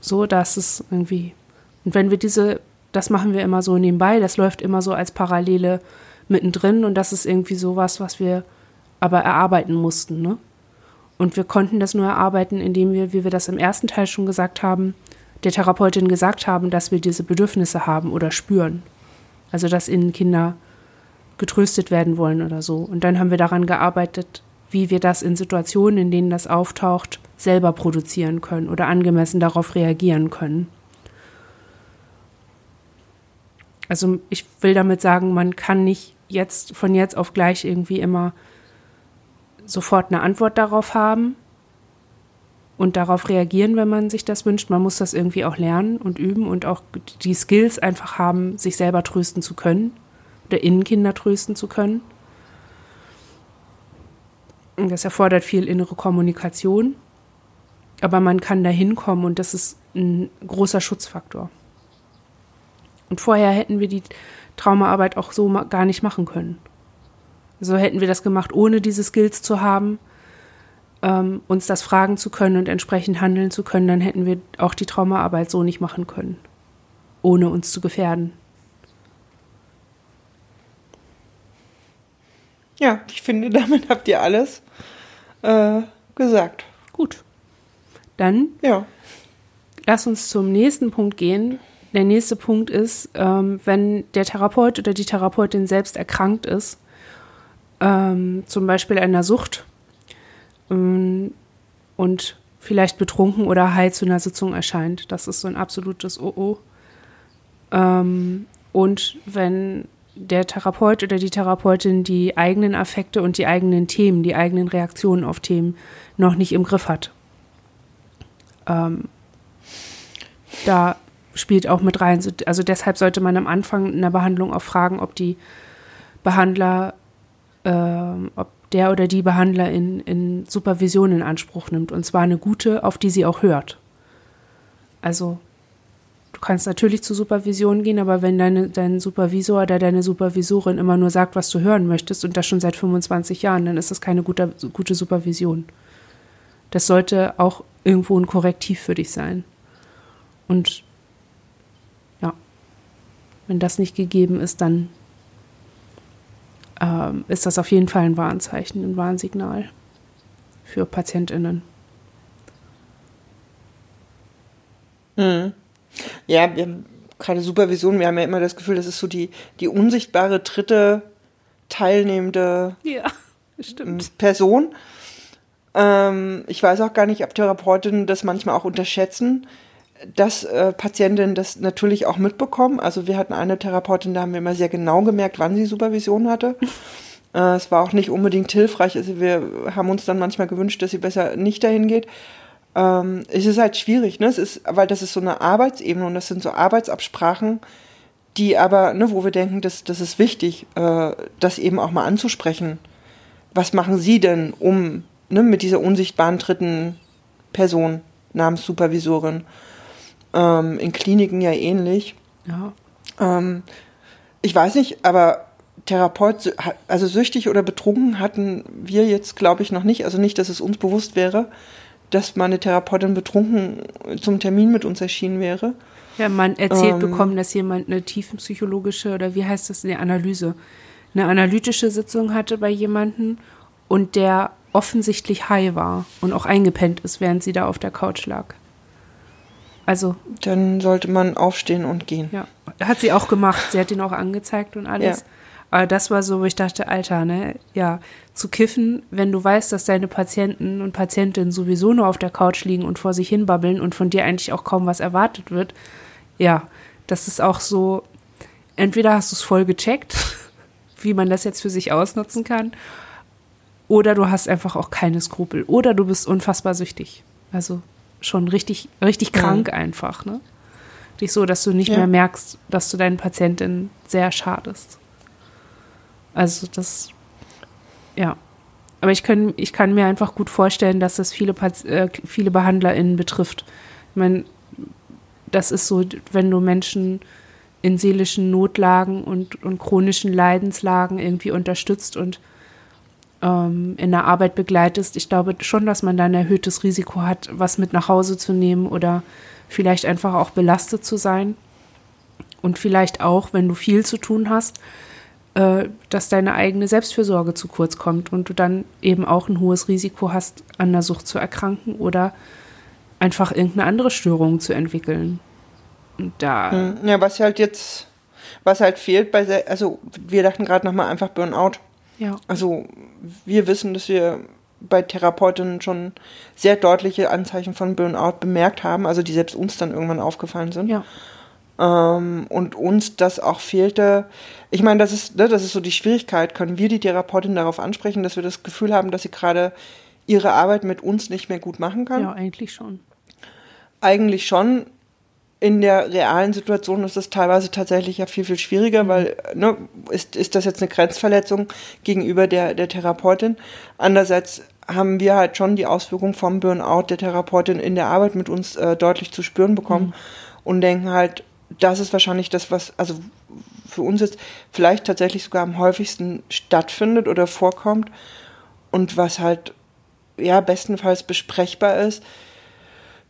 so, dass es irgendwie. Und wenn wir diese, das machen wir immer so nebenbei, das läuft immer so als Parallele mittendrin und das ist irgendwie sowas, was wir aber erarbeiten mussten, ne? Und wir konnten das nur erarbeiten, indem wir, wie wir das im ersten Teil schon gesagt haben, der Therapeutin gesagt haben, dass wir diese Bedürfnisse haben oder spüren. Also dass ihnen Kinder getröstet werden wollen oder so. Und dann haben wir daran gearbeitet, wie wir das in Situationen, in denen das auftaucht, selber produzieren können oder angemessen darauf reagieren können. Also ich will damit sagen, man kann nicht jetzt von jetzt auf gleich irgendwie immer sofort eine Antwort darauf haben, und darauf reagieren, wenn man sich das wünscht. Man muss das irgendwie auch lernen und üben und auch die Skills einfach haben, sich selber trösten zu können oder innen Kinder trösten zu können. Das erfordert viel innere Kommunikation, aber man kann da hinkommen und das ist ein großer Schutzfaktor. Und vorher hätten wir die Traumaarbeit auch so gar nicht machen können. So hätten wir das gemacht, ohne diese Skills zu haben ähm, uns das fragen zu können und entsprechend handeln zu können, dann hätten wir auch die Traumaarbeit so nicht machen können, ohne uns zu gefährden. Ja, ich finde, [laughs] damit habt ihr alles äh, gesagt. Gut. Dann ja. lass uns zum nächsten Punkt gehen. Der nächste Punkt ist, ähm, wenn der Therapeut oder die Therapeutin selbst erkrankt ist, ähm, zum Beispiel einer Sucht ähm, und vielleicht betrunken oder high zu einer Sitzung erscheint. Das ist so ein absolutes Oh-Oh. Ähm, und wenn der Therapeut oder die Therapeutin die eigenen Affekte und die eigenen Themen, die eigenen Reaktionen auf Themen noch nicht im Griff hat. Ähm, da spielt auch mit rein. Also deshalb sollte man am Anfang in der Behandlung auch fragen, ob die Behandler, äh, ob der oder die Behandler in, in Supervision in Anspruch nimmt. Und zwar eine gute, auf die sie auch hört. Also du kannst natürlich zur Supervision gehen, aber wenn deine, dein Supervisor oder deine Supervisorin immer nur sagt, was du hören möchtest und das schon seit 25 Jahren, dann ist das keine gute, gute Supervision. Das sollte auch irgendwo ein Korrektiv für dich sein. Und wenn das nicht gegeben ist, dann ähm, ist das auf jeden Fall ein Warnzeichen, ein Warnsignal für PatientInnen. Mhm. Ja, wir haben gerade Supervision, wir haben ja immer das Gefühl, das ist so die, die unsichtbare dritte teilnehmende ja, [laughs] Person. Ähm, ich weiß auch gar nicht, ob Therapeutinnen das manchmal auch unterschätzen dass äh, Patientinnen das natürlich auch mitbekommen. Also wir hatten eine Therapeutin, da haben wir immer sehr genau gemerkt, wann sie Supervision hatte. [laughs] äh, es war auch nicht unbedingt hilfreich. Also wir haben uns dann manchmal gewünscht, dass sie besser nicht dahin geht. Ähm, es ist halt schwierig, ne? Es ist, weil das ist so eine Arbeitsebene und das sind so Arbeitsabsprachen, die aber, ne, wo wir denken, das, das ist wichtig, äh, das eben auch mal anzusprechen. Was machen Sie denn, um ne, mit dieser unsichtbaren dritten Person namens Supervisorin ähm, in Kliniken ja ähnlich. Ja. Ähm, ich weiß nicht, aber Therapeut, also süchtig oder betrunken hatten wir jetzt, glaube ich, noch nicht. Also nicht, dass es uns bewusst wäre, dass meine Therapeutin betrunken zum Termin mit uns erschienen wäre. Ja, man erzählt ähm, bekommen, dass jemand eine tiefenpsychologische oder wie heißt das, eine Analyse, eine analytische Sitzung hatte bei jemandem und der offensichtlich high war und auch eingepennt ist, während sie da auf der Couch lag. Also. Dann sollte man aufstehen und gehen. Ja. hat sie auch gemacht. Sie hat ihn auch angezeigt und alles. Ja. Aber das war so, wo ich dachte, Alter, ne, ja, zu kiffen, wenn du weißt, dass deine Patienten und Patientinnen sowieso nur auf der Couch liegen und vor sich hinbabbeln und von dir eigentlich auch kaum was erwartet wird, ja, das ist auch so, entweder hast du es voll gecheckt, [laughs] wie man das jetzt für sich ausnutzen kann, oder du hast einfach auch keine Skrupel, oder du bist unfassbar süchtig. Also schon richtig, richtig krank ja. einfach, ne? Dich so, dass du nicht ja. mehr merkst, dass du deinen Patientinnen sehr schadest. Also das, ja. Aber ich kann, ich kann mir einfach gut vorstellen, dass das viele, äh, viele BehandlerInnen betrifft. Ich meine, das ist so, wenn du Menschen in seelischen Notlagen und, und chronischen Leidenslagen irgendwie unterstützt und ähm, in der Arbeit begleitest. Ich glaube schon, dass man da ein erhöhtes Risiko hat, was mit nach Hause zu nehmen oder vielleicht einfach auch belastet zu sein. Und vielleicht auch, wenn du viel zu tun hast, äh, dass deine eigene Selbstfürsorge zu kurz kommt und du dann eben auch ein hohes Risiko hast, an der Sucht zu erkranken oder einfach irgendeine andere Störung zu entwickeln. Und da. Hm, ja, was halt jetzt, was halt fehlt bei, also wir dachten gerade nochmal einfach Burnout. Ja. Also wir wissen, dass wir bei Therapeutinnen schon sehr deutliche Anzeichen von Burnout bemerkt haben, also die selbst uns dann irgendwann aufgefallen sind. Ja. Ähm, und uns das auch fehlte. Ich meine, das ist, ne, das ist so die Schwierigkeit. Können wir die Therapeutin darauf ansprechen, dass wir das Gefühl haben, dass sie gerade ihre Arbeit mit uns nicht mehr gut machen kann? Ja, eigentlich schon. Eigentlich schon. In der realen Situation ist das teilweise tatsächlich ja viel, viel schwieriger, weil ne, ist, ist das jetzt eine Grenzverletzung gegenüber der, der Therapeutin. Andererseits haben wir halt schon die Auswirkung vom Burnout der Therapeutin in der Arbeit mit uns äh, deutlich zu spüren bekommen mhm. und denken halt, das ist wahrscheinlich das, was, also für uns jetzt vielleicht tatsächlich sogar am häufigsten stattfindet oder vorkommt und was halt, ja, bestenfalls besprechbar ist,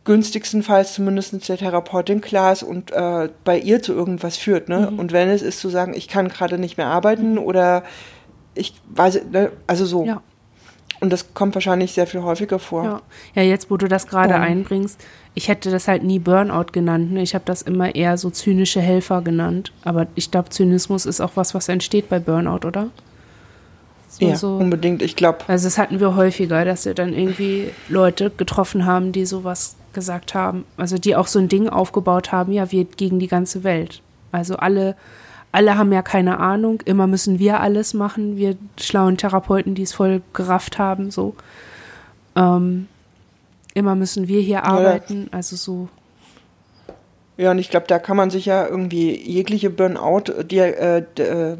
günstigstenfalls zumindest der Therapeutin klar ist und äh, bei ihr zu irgendwas führt. Ne? Mhm. Und wenn es ist zu sagen, ich kann gerade nicht mehr arbeiten oder ich weiß, ne? also so. Ja. Und das kommt wahrscheinlich sehr viel häufiger vor. Ja, ja jetzt, wo du das gerade um. einbringst, ich hätte das halt nie Burnout genannt. Ne? Ich habe das immer eher so zynische Helfer genannt. Aber ich glaube, Zynismus ist auch was, was entsteht bei Burnout, oder? So, ja, so. unbedingt. Ich glaube. Also das hatten wir häufiger, dass wir dann irgendwie Leute getroffen haben, die sowas gesagt haben. Also die auch so ein Ding aufgebaut haben, ja, wir gegen die ganze Welt. Also alle alle haben ja keine Ahnung, immer müssen wir alles machen, wir schlauen Therapeuten, die es voll gerafft haben, so. Ähm, immer müssen wir hier arbeiten, ja. also so. Ja, und ich glaube, da kann man sich ja irgendwie jegliche Burnout, die, äh, äh,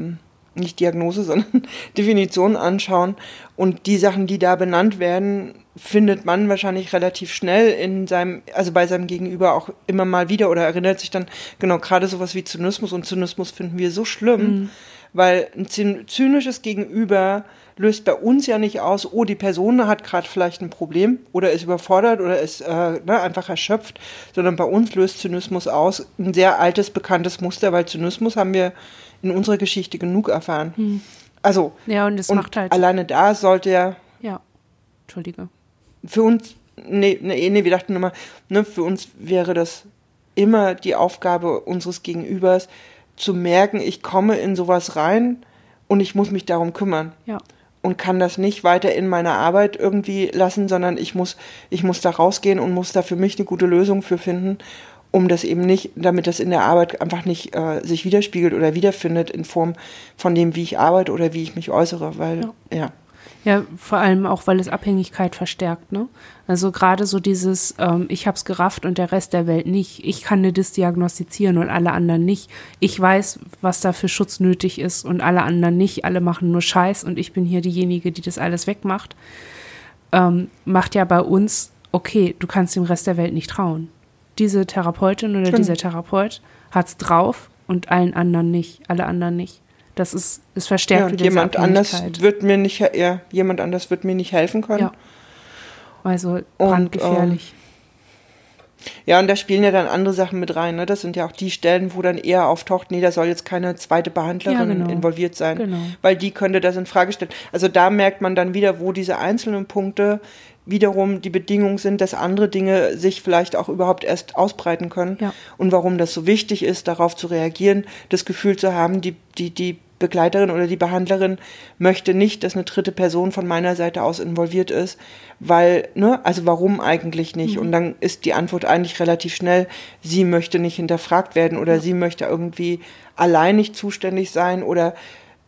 nicht Diagnose, [laughs] sondern Definition anschauen. Und die Sachen, die da benannt werden, findet man wahrscheinlich relativ schnell in seinem, also bei seinem Gegenüber auch immer mal wieder oder erinnert sich dann, genau, gerade sowas wie Zynismus. Und Zynismus finden wir so schlimm, mhm. weil ein zynisches Gegenüber löst bei uns ja nicht aus, oh, die Person hat gerade vielleicht ein Problem oder ist überfordert oder ist äh, ne, einfach erschöpft, sondern bei uns löst Zynismus aus. Ein sehr altes, bekanntes Muster, weil Zynismus haben wir in unserer Geschichte genug erfahren. Mhm. Also, ja, und es macht halt. Alleine da sollte er. Ja, Entschuldige für uns, nee, nee, nee, wir dachten immer, ne, für uns wäre das immer die Aufgabe unseres Gegenübers, zu merken, ich komme in sowas rein und ich muss mich darum kümmern. Ja. Und kann das nicht weiter in meiner Arbeit irgendwie lassen, sondern ich muss, ich muss da rausgehen und muss da für mich eine gute Lösung für finden, um das eben nicht, damit das in der Arbeit einfach nicht äh, sich widerspiegelt oder wiederfindet in Form von dem, wie ich arbeite oder wie ich mich äußere, weil, ja. ja. Ja, vor allem auch, weil es Abhängigkeit verstärkt, ne? Also gerade so dieses, ähm, ich hab's gerafft und der Rest der Welt nicht. Ich kann dir das diagnostizieren und alle anderen nicht. Ich weiß, was da für Schutz nötig ist und alle anderen nicht. Alle machen nur Scheiß und ich bin hier diejenige, die das alles wegmacht. Ähm, macht ja bei uns, okay, du kannst dem Rest der Welt nicht trauen. Diese Therapeutin oder Stimmt. dieser Therapeut hat's drauf und allen anderen nicht, alle anderen nicht. Das ist, ist verstärkt ja, und jemand anders wird mir nicht, ja, jemand anders wird mir nicht helfen können. Ja. Also brandgefährlich. Und, ähm, ja, und da spielen ja dann andere Sachen mit rein. Ne? Das sind ja auch die Stellen, wo dann eher auftaucht, nee, da soll jetzt keine zweite Behandlerin ja, genau. involviert sein. Genau. Weil die könnte das in Frage stellen. Also da merkt man dann wieder, wo diese einzelnen Punkte wiederum die Bedingung sind, dass andere Dinge sich vielleicht auch überhaupt erst ausbreiten können ja. und warum das so wichtig ist, darauf zu reagieren, das Gefühl zu haben, die, die, die Begleiterin oder die Behandlerin möchte nicht, dass eine dritte Person von meiner Seite aus involviert ist, weil, ne, also warum eigentlich nicht? Mhm. Und dann ist die Antwort eigentlich relativ schnell, sie möchte nicht hinterfragt werden oder ja. sie möchte irgendwie allein nicht zuständig sein oder,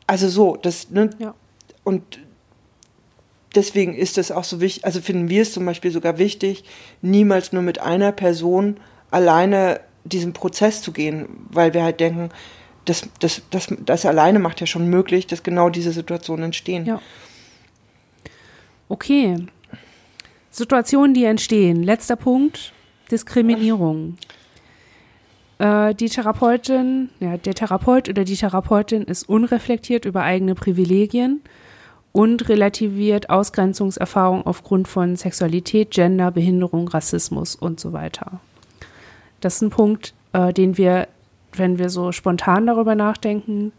also so, das, ne, ja. und deswegen ist es auch so wichtig, also finden wir es zum Beispiel sogar wichtig, niemals nur mit einer Person alleine diesen Prozess zu gehen, weil wir halt denken, das, das, das, das alleine macht ja schon möglich, dass genau diese Situationen entstehen. Ja. Okay. Situationen, die entstehen. Letzter Punkt: Diskriminierung. Äh, die Therapeutin, ja, der Therapeut oder die Therapeutin ist unreflektiert über eigene Privilegien und relativiert Ausgrenzungserfahrung aufgrund von Sexualität, Gender, Behinderung, Rassismus und so weiter. Das ist ein Punkt, äh, den wir, wenn wir so spontan darüber nachdenken,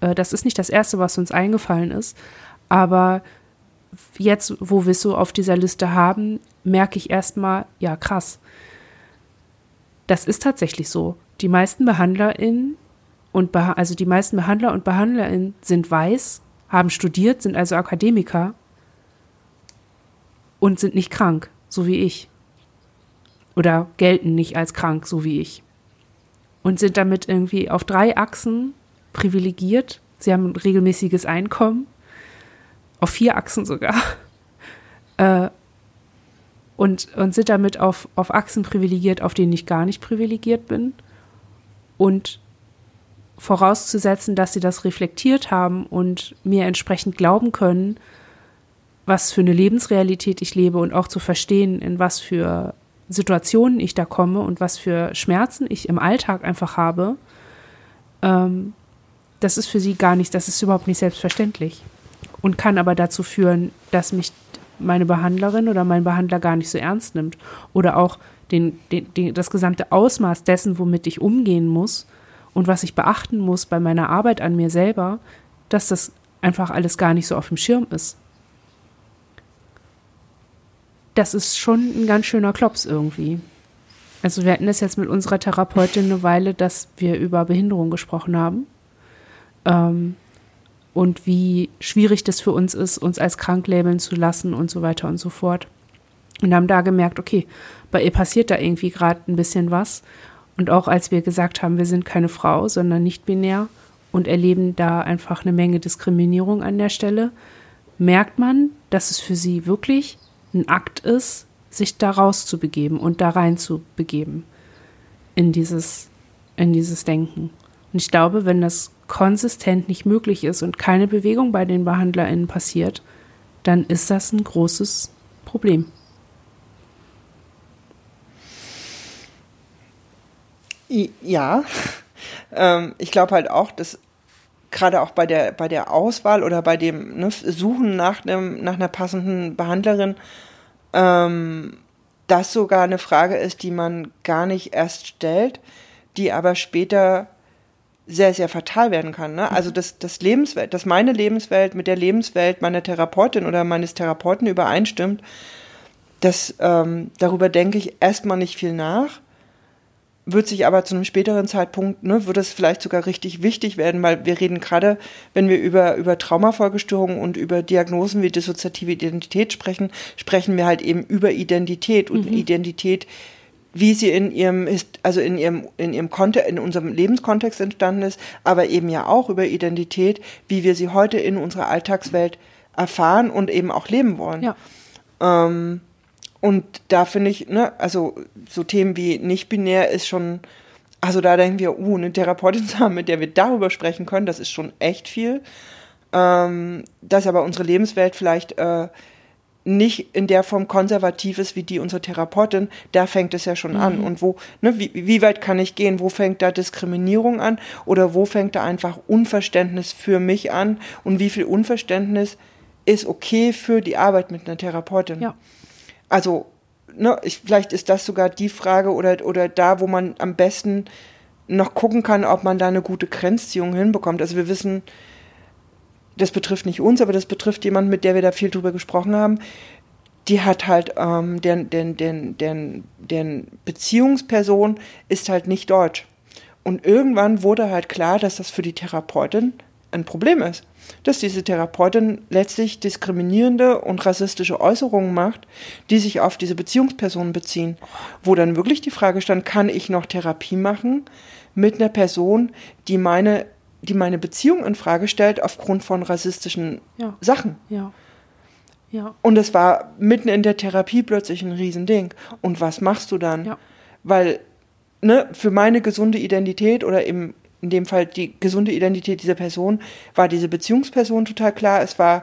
äh, das ist nicht das Erste, was uns eingefallen ist, aber jetzt, wo wir es so auf dieser Liste haben, merke ich erstmal, ja krass, das ist tatsächlich so. Die meisten BehandlerInnen und also die meisten Behandler und BehandlerInnen sind weiß haben studiert, sind also Akademiker und sind nicht krank, so wie ich. Oder gelten nicht als krank, so wie ich. Und sind damit irgendwie auf drei Achsen privilegiert. Sie haben ein regelmäßiges Einkommen, auf vier Achsen sogar. [laughs] Äh, und, und sind damit auf, auf Achsen privilegiert, auf denen ich gar nicht privilegiert bin. Und vorauszusetzen, dass sie das reflektiert haben und mir entsprechend glauben können, was für eine Lebensrealität ich lebe und auch zu verstehen, in was für Situationen ich da komme und was für Schmerzen ich im Alltag einfach habe, ähm, das ist für sie gar nicht, das ist überhaupt nicht selbstverständlich und kann aber dazu führen, dass mich meine Behandlerin oder mein Behandler gar nicht so ernst nimmt oder auch den, den, den, das gesamte Ausmaß dessen, womit ich umgehen muss, und was ich beachten muss bei meiner Arbeit an mir selber, dass das einfach alles gar nicht so auf dem Schirm ist. Das ist schon ein ganz schöner Klops irgendwie. Also wir hatten das jetzt mit unserer Therapeutin eine Weile, dass wir über Behinderung gesprochen haben. Ähm, und wie schwierig das für uns ist, uns als krank labeln zu lassen und so weiter und so fort. Und haben da gemerkt, okay, bei ihr passiert da irgendwie gerade ein bisschen was. Und auch als wir gesagt haben, wir sind keine Frau, sondern nicht binär und erleben da einfach eine Menge Diskriminierung an der Stelle, merkt man, dass es für sie wirklich ein Akt ist, sich da rauszubegeben und da rein zu begeben in dieses, in dieses Denken. Und ich glaube, wenn das konsistent nicht möglich ist und keine Bewegung bei den BehandlerInnen passiert, dann ist das ein großes Problem. Ja, ähm, ich glaube halt auch, dass gerade auch bei der, bei der Auswahl oder bei dem ne, Suchen nach, einem, nach einer passenden Behandlerin, ähm, das sogar eine Frage ist, die man gar nicht erst stellt, die aber später sehr, sehr fatal werden kann. Ne? Also das, das Lebenswelt, dass meine Lebenswelt mit der Lebenswelt meiner Therapeutin oder meines Therapeuten übereinstimmt, das, ähm, darüber denke ich erstmal nicht viel nach wird sich aber zu einem späteren Zeitpunkt, ne, wird es vielleicht sogar richtig wichtig werden, weil wir reden gerade, wenn wir über, über Traumafolgestörungen und über Diagnosen wie dissoziative Identität sprechen, sprechen wir halt eben über Identität und mhm. Identität, wie sie in ihrem, also in ihrem, in ihrem Kontext, in unserem Lebenskontext entstanden ist, aber eben ja auch über Identität, wie wir sie heute in unserer Alltagswelt erfahren und eben auch leben wollen. Ja. Ähm, und da finde ich, ne, also so Themen wie nicht-binär ist schon, also da denken wir, uh, eine Therapeutin zu haben, mit der wir darüber sprechen können, das ist schon echt viel. Ähm, dass aber unsere Lebenswelt vielleicht äh, nicht in der Form konservativ ist wie die unserer Therapeutin, da fängt es ja schon mhm. an. Und wo, ne, wie, wie weit kann ich gehen? Wo fängt da Diskriminierung an? Oder wo fängt da einfach Unverständnis für mich an? Und wie viel Unverständnis ist okay für die Arbeit mit einer Therapeutin? Ja also, ne, ich, vielleicht ist das sogar die Frage oder, oder da, wo man am besten noch gucken kann, ob man da eine gute Grenzziehung hinbekommt. Also wir wissen, das betrifft nicht uns, aber das betrifft jemanden, mit der wir da viel drüber gesprochen haben. die hat halt, ähm, den, den, den, den, den Beziehungsperson ist halt nicht deutsch. Und irgendwann wurde halt klar, dass das für die Therapeutin ein Problem ist. Dass diese Therapeutin letztlich diskriminierende und rassistische Äußerungen macht, die sich auf diese Beziehungspersonen beziehen. Wo dann wirklich die Frage stand, kann ich noch Therapie machen mit einer Person, die meine, die meine Beziehung in Frage stellt aufgrund von rassistischen ja. Sachen. Ja. Ja. Und es war mitten in der Therapie plötzlich ein Riesending. Und was machst du dann? Ja. Weil, ne, für meine gesunde Identität oder im, in dem Fall die gesunde Identität dieser Person war diese Beziehungsperson total klar. Es war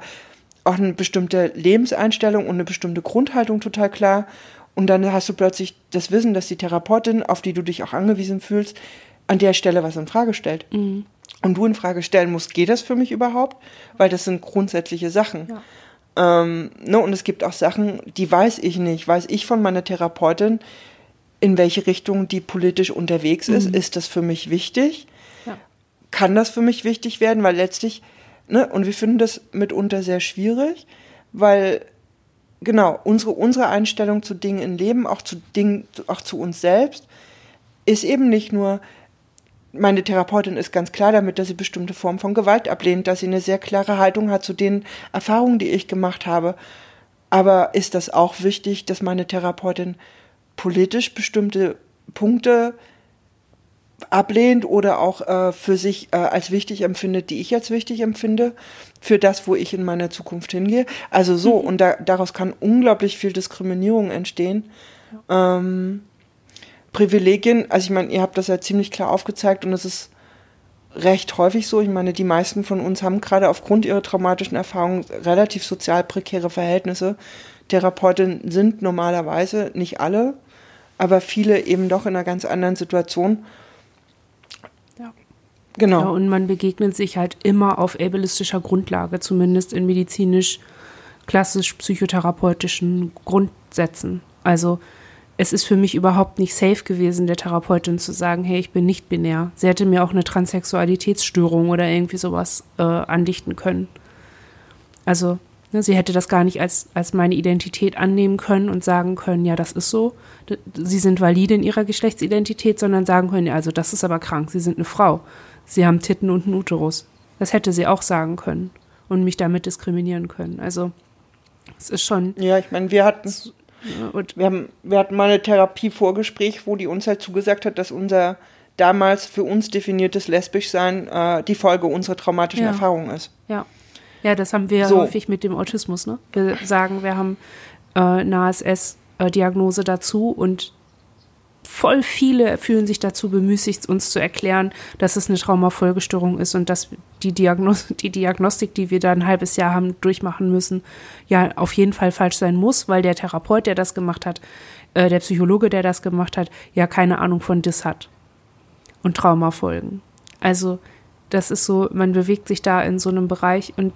auch eine bestimmte Lebenseinstellung und eine bestimmte Grundhaltung total klar. Und dann hast du plötzlich das Wissen, dass die Therapeutin, auf die du dich auch angewiesen fühlst, an der Stelle was in Frage stellt. Mhm. Und du in Frage stellen musst, geht das für mich überhaupt? Weil das sind grundsätzliche Sachen. Ja. Ähm, ne, und es gibt auch Sachen, die weiß ich nicht. Weiß ich von meiner Therapeutin, in welche Richtung die politisch unterwegs ist? Mhm. Ist das für mich wichtig? Kann das für mich wichtig werden? Weil letztlich, ne, und wir finden das mitunter sehr schwierig, weil genau, unsere, unsere Einstellung zu Dingen im Leben, auch zu Dingen, auch zu uns selbst, ist eben nicht nur, meine Therapeutin ist ganz klar damit, dass sie bestimmte Formen von Gewalt ablehnt, dass sie eine sehr klare Haltung hat zu den Erfahrungen, die ich gemacht habe. Aber ist das auch wichtig, dass meine Therapeutin politisch bestimmte Punkte ablehnt oder auch äh, für sich äh, als wichtig empfindet, die ich als wichtig empfinde, für das, wo ich in meiner Zukunft hingehe. Also so, mhm. und da, daraus kann unglaublich viel Diskriminierung entstehen. Ja. Ähm, Privilegien, also ich meine, ihr habt das ja ziemlich klar aufgezeigt und es ist recht häufig so. Ich meine, die meisten von uns haben gerade aufgrund ihrer traumatischen Erfahrungen relativ sozial prekäre Verhältnisse. Therapeutinnen sind normalerweise nicht alle, aber viele eben doch in einer ganz anderen Situation. Genau. Ja, und man begegnet sich halt immer auf ableistischer Grundlage, zumindest in medizinisch, klassisch psychotherapeutischen Grundsätzen. Also es ist für mich überhaupt nicht safe gewesen, der Therapeutin zu sagen, hey, ich bin nicht binär. Sie hätte mir auch eine Transsexualitätsstörung oder irgendwie sowas äh, andichten können. Also, ne, sie hätte das gar nicht als, als meine Identität annehmen können und sagen können, ja, das ist so. Sie sind valide in ihrer Geschlechtsidentität, sondern sagen können, ja, also das ist aber krank, sie sind eine Frau. Sie haben Titten und einen Uterus. Das hätte sie auch sagen können und mich damit diskriminieren können. Also, es ist schon. Ja, ich meine, wir hatten und wir, haben, wir hatten mal ein Therapievorgespräch, wo die uns halt zugesagt hat, dass unser damals für uns definiertes Lesbischsein äh, die Folge unserer traumatischen ja. Erfahrung ist. Ja. Ja, das haben wir so. häufig mit dem Autismus. Ne? Wir sagen, wir haben äh, eine ASS-Diagnose dazu und voll viele fühlen sich dazu bemüßigt, uns zu erklären, dass es eine Traumafolgestörung ist und dass die, Diagnos die Diagnostik, die wir da ein halbes Jahr haben durchmachen müssen, ja auf jeden Fall falsch sein muss, weil der Therapeut, der das gemacht hat, äh, der Psychologe, der das gemacht hat, ja keine Ahnung von DIS hat und Traumafolgen. Also das ist so, man bewegt sich da in so einem Bereich und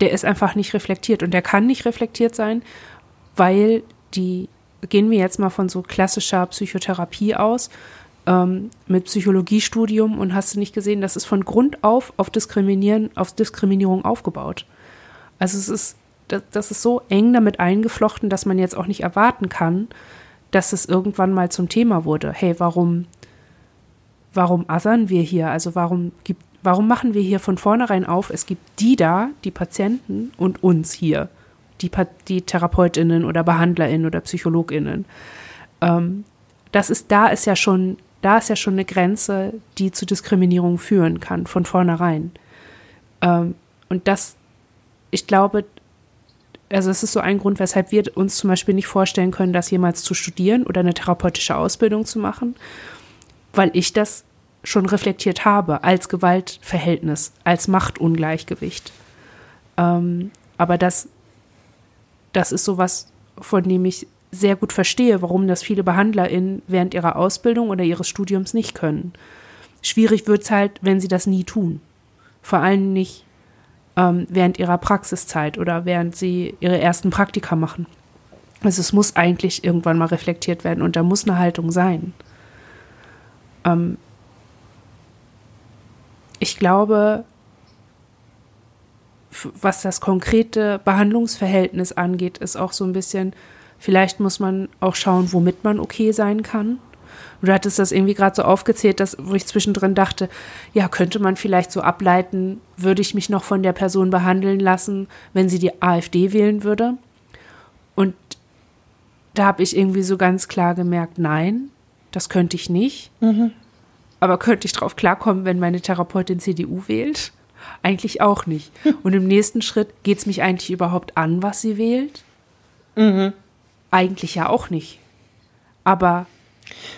der ist einfach nicht reflektiert und der kann nicht reflektiert sein, weil die gehen wir jetzt mal von so klassischer Psychotherapie aus, ähm, mit Psychologiestudium und hast du nicht gesehen, das ist von Grund auf auf Diskriminieren, auf Diskriminierung aufgebaut. Also es ist, das, das ist so eng damit eingeflochten, dass man jetzt auch nicht erwarten kann, dass es irgendwann mal zum Thema wurde. Hey, warum, warum assern wir hier? Also warum gibt, warum machen wir hier von vornherein auf, es gibt die da, die Patienten und uns hier? Die, die TherapeutInnen oder BehandlerInnen oder PsychologInnen. Ähm, das ist, da ist ja schon, da ist ja schon eine Grenze, die zu Diskriminierung führen kann, von vornherein. Ähm, und das, ich glaube, also es ist so ein Grund, weshalb wir uns zum Beispiel nicht vorstellen können, das jemals zu studieren oder eine therapeutische Ausbildung zu machen, weil ich das schon reflektiert habe als Gewaltverhältnis, als Machtungleichgewicht. Ähm, aber das das ist sowas, von dem ich sehr gut verstehe, warum das viele BehandlerInnen während ihrer Ausbildung oder ihres Studiums nicht können. Schwierig wird es halt, wenn sie das nie tun. Vor allem nicht ähm, während ihrer Praxiszeit oder während sie ihre ersten Praktika machen. Also es muss eigentlich irgendwann mal reflektiert werden und da muss eine Haltung sein. Ähm ich glaube, was das konkrete Behandlungsverhältnis angeht, ist auch so ein bisschen, vielleicht muss man auch schauen, womit man okay sein kann. Du hattest das irgendwie gerade so aufgezählt, dass, wo ich zwischendrin dachte, ja, könnte man vielleicht so ableiten, würde ich mich noch von der Person behandeln lassen, wenn sie die AfD wählen würde? Und da habe ich irgendwie so ganz klar gemerkt, nein, das könnte ich nicht. Mhm. Aber könnte ich darauf klarkommen, wenn meine Therapeutin CDU wählt? Eigentlich auch nicht. Und im nächsten Schritt geht es mich eigentlich überhaupt an, was sie wählt? Mhm. Eigentlich ja auch nicht. Aber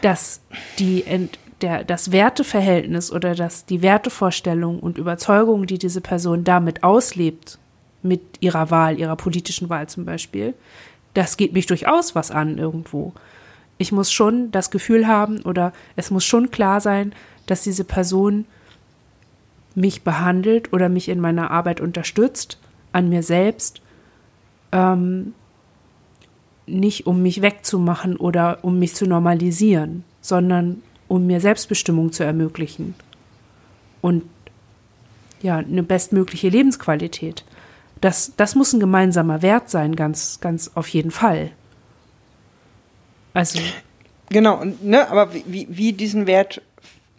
dass die der, das Werteverhältnis oder dass die Wertevorstellung und Überzeugung, die diese Person damit auslebt, mit ihrer Wahl, ihrer politischen Wahl zum Beispiel, das geht mich durchaus was an irgendwo. Ich muss schon das Gefühl haben oder es muss schon klar sein, dass diese Person mich behandelt oder mich in meiner Arbeit unterstützt, an mir selbst, ähm, nicht um mich wegzumachen oder um mich zu normalisieren, sondern um mir Selbstbestimmung zu ermöglichen und ja, eine bestmögliche Lebensqualität. Das, das muss ein gemeinsamer Wert sein, ganz, ganz auf jeden Fall. Also. Genau, ne, aber wie, wie diesen Wert,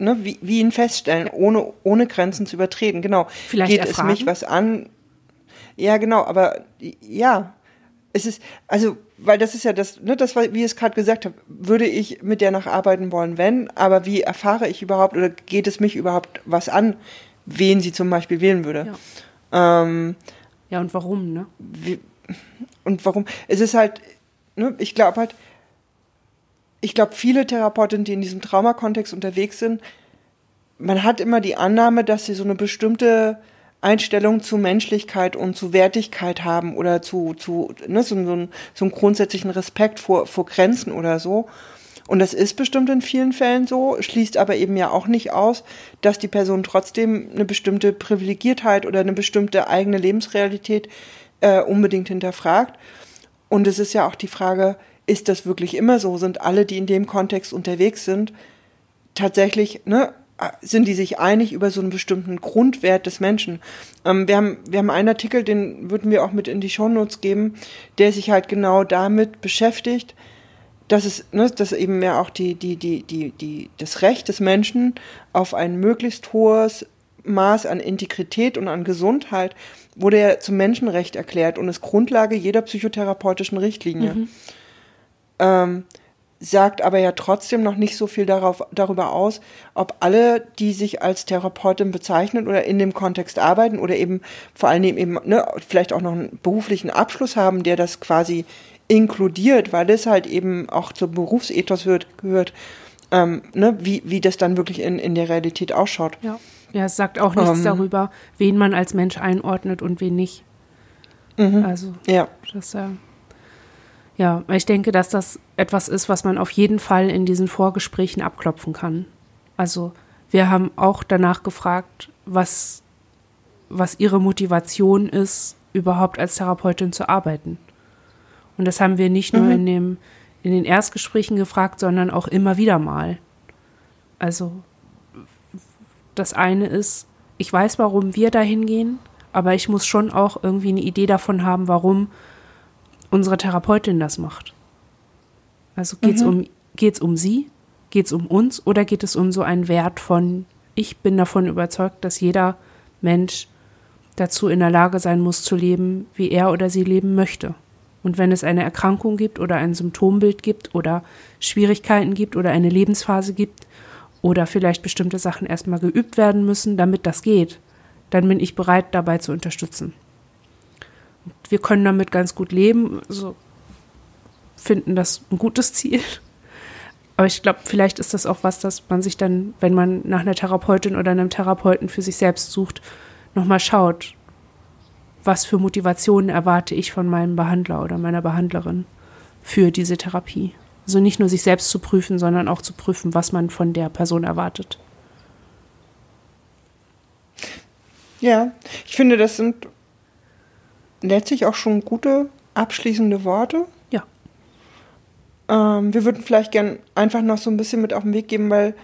ne, wie, wie ihn feststellen, ohne, ohne Grenzen zu übertreten, genau. Vielleicht Geht erfragen? es mich was an? Ja, genau, aber ja, es ist, also, weil das ist ja das, ne, das wie ich es gerade gesagt habe, würde ich mit der noch arbeiten wollen, wenn, aber wie erfahre ich überhaupt oder geht es mich überhaupt was an, wen sie zum Beispiel wählen würde? Ja, ähm, ja und warum, ne? Wie, und warum? Es ist halt, ne, ich glaube halt, ich glaube, viele Therapeutinnen, die in diesem Traumakontext unterwegs sind, man hat immer die Annahme, dass sie so eine bestimmte Einstellung zu Menschlichkeit und zu Wertigkeit haben oder zu, zu ne, so, so, so einen grundsätzlichen Respekt vor, vor Grenzen oder so. Und das ist bestimmt in vielen Fällen so, schließt aber eben ja auch nicht aus, dass die Person trotzdem eine bestimmte Privilegiertheit oder eine bestimmte eigene Lebensrealität äh, unbedingt hinterfragt. Und es ist ja auch die Frage, ist das wirklich immer so? Sind alle, die in dem Kontext unterwegs sind, tatsächlich ne, sind die sich einig über so einen bestimmten Grundwert des Menschen. Ähm, wir, haben, wir haben einen Artikel, den würden wir auch mit in die Shownotes geben, der sich halt genau damit beschäftigt, dass es, ne, dass eben mehr auch die, die, die, die, die, das Recht des Menschen auf ein möglichst hohes Maß an Integrität und an Gesundheit wurde ja zum Menschenrecht erklärt und ist Grundlage jeder psychotherapeutischen Richtlinie. Mhm. Ähm, sagt aber ja trotzdem noch nicht so viel darauf, darüber aus, ob alle, die sich als Therapeutin bezeichnen oder in dem Kontext arbeiten oder eben vor allen Dingen eben ne, vielleicht auch noch einen beruflichen Abschluss haben, der das quasi inkludiert, weil das halt eben auch zum Berufsethos wird, gehört, ähm, ne, wie, wie das dann wirklich in, in der Realität ausschaut. Ja. ja, es sagt auch nichts ähm. darüber, wen man als Mensch einordnet und wen nicht. Mhm. Also, ja. das ja. Äh ja, ich denke, dass das etwas ist, was man auf jeden Fall in diesen Vorgesprächen abklopfen kann. Also wir haben auch danach gefragt, was, was ihre Motivation ist, überhaupt als Therapeutin zu arbeiten. Und das haben wir nicht nur mhm. in, dem, in den Erstgesprächen gefragt, sondern auch immer wieder mal. Also das eine ist, ich weiß, warum wir dahin gehen, aber ich muss schon auch irgendwie eine Idee davon haben, warum unsere Therapeutin das macht. Also geht es mhm. um, geht's um sie, geht es um uns oder geht es um so einen Wert von, ich bin davon überzeugt, dass jeder Mensch dazu in der Lage sein muss zu leben, wie er oder sie leben möchte. Und wenn es eine Erkrankung gibt oder ein Symptombild gibt oder Schwierigkeiten gibt oder eine Lebensphase gibt oder vielleicht bestimmte Sachen erstmal geübt werden müssen, damit das geht, dann bin ich bereit, dabei zu unterstützen wir können damit ganz gut leben, also finden das ein gutes Ziel. Aber ich glaube, vielleicht ist das auch was, dass man sich dann, wenn man nach einer Therapeutin oder einem Therapeuten für sich selbst sucht, nochmal schaut, was für Motivationen erwarte ich von meinem Behandler oder meiner Behandlerin für diese Therapie. Also nicht nur sich selbst zu prüfen, sondern auch zu prüfen, was man von der Person erwartet. Ja, ich finde, das sind letztlich auch schon gute abschließende Worte. Ja. Ähm, wir würden vielleicht gern einfach noch so ein bisschen mit auf den Weg geben, weil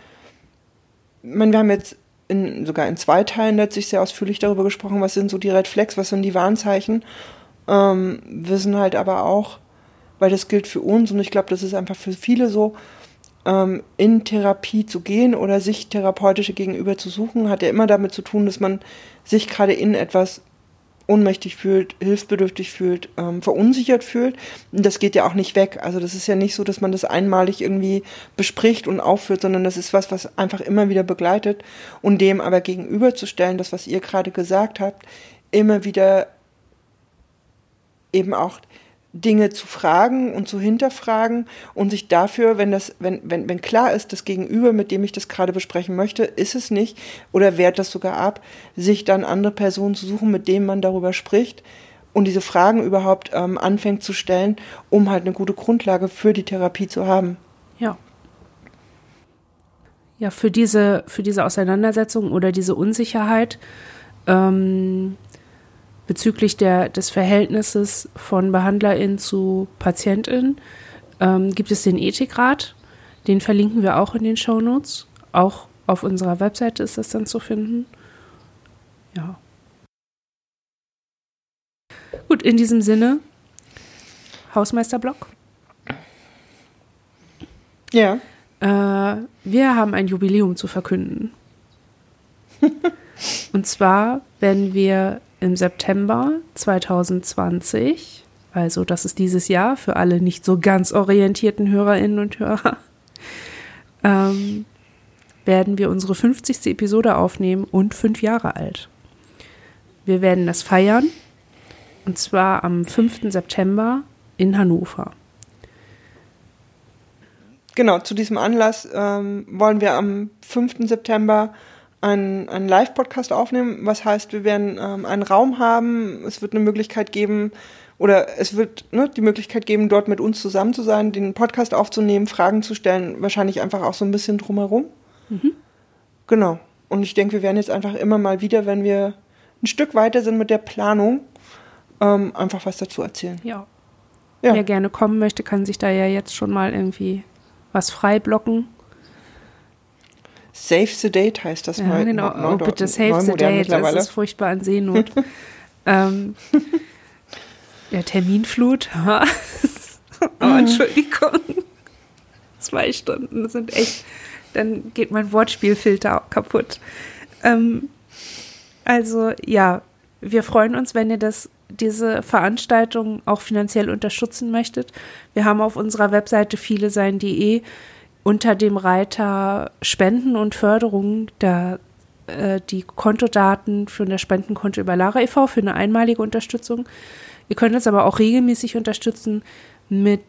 meine, wir haben jetzt in, sogar in zwei Teilen letztlich sehr ausführlich darüber gesprochen, was sind so die Red Flags, was sind die Warnzeichen. Ähm, wissen halt aber auch, weil das gilt für uns und ich glaube, das ist einfach für viele so, ähm, in Therapie zu gehen oder sich therapeutische Gegenüber zu suchen, hat ja immer damit zu tun, dass man sich gerade in etwas ohnmächtig fühlt, hilfsbedürftig fühlt, ähm, verunsichert fühlt. Und das geht ja auch nicht weg. Also das ist ja nicht so, dass man das einmalig irgendwie bespricht und aufführt, sondern das ist was, was einfach immer wieder begleitet. Und dem aber gegenüberzustellen, das, was ihr gerade gesagt habt, immer wieder eben auch Dinge zu fragen und zu hinterfragen und sich dafür, wenn das, wenn, wenn, wenn klar ist, das Gegenüber, mit dem ich das gerade besprechen möchte, ist es nicht oder wehrt das sogar ab, sich dann andere Personen zu suchen, mit denen man darüber spricht und diese Fragen überhaupt ähm, anfängt zu stellen, um halt eine gute Grundlage für die Therapie zu haben. Ja. Ja, für diese, für diese Auseinandersetzung oder diese Unsicherheit ähm, bezüglich der, des Verhältnisses von Behandlerin zu Patientin ähm, gibt es den Ethikrat. Den verlinken wir auch in den Shownotes. Auch auf unserer Webseite ist das dann zu finden. Ja. Gut, in diesem Sinne, Hausmeisterblock. Ja. Äh, wir haben ein Jubiläum zu verkünden. [laughs] Und zwar werden wir im September 2020, also das ist dieses Jahr für alle nicht so ganz orientierten Hörerinnen und Hörer, ähm, werden wir unsere 50. Episode aufnehmen und fünf Jahre alt. Wir werden das feiern und zwar am 5. September in Hannover. Genau, zu diesem Anlass ähm, wollen wir am 5. September einen, einen Live-Podcast aufnehmen, was heißt, wir werden ähm, einen Raum haben, es wird eine Möglichkeit geben, oder es wird ne, die Möglichkeit geben, dort mit uns zusammen zu sein, den Podcast aufzunehmen, Fragen zu stellen, wahrscheinlich einfach auch so ein bisschen drumherum. Mhm. Genau. Und ich denke, wir werden jetzt einfach immer mal wieder, wenn wir ein Stück weiter sind mit der Planung, ähm, einfach was dazu erzählen. Ja. ja. Wer gerne kommen möchte, kann sich da ja jetzt schon mal irgendwie was frei blocken. Save the Date heißt das ja, mal. Genau, Neu oh, bitte Save the Date, das ist furchtbar an Seenot. [laughs] ähm, ja, Terminflut. [laughs] oh, Entschuldigung. Zwei Stunden sind echt, dann geht mein Wortspielfilter kaputt. Ähm, also ja, wir freuen uns, wenn ihr das, diese Veranstaltung auch finanziell unterstützen möchtet. Wir haben auf unserer Webseite viele sein.de unter dem Reiter Spenden und Förderung da äh, die Kontodaten für das Spendenkonto über Lara e.V. für eine einmalige Unterstützung. Ihr könnt uns aber auch regelmäßig unterstützen mit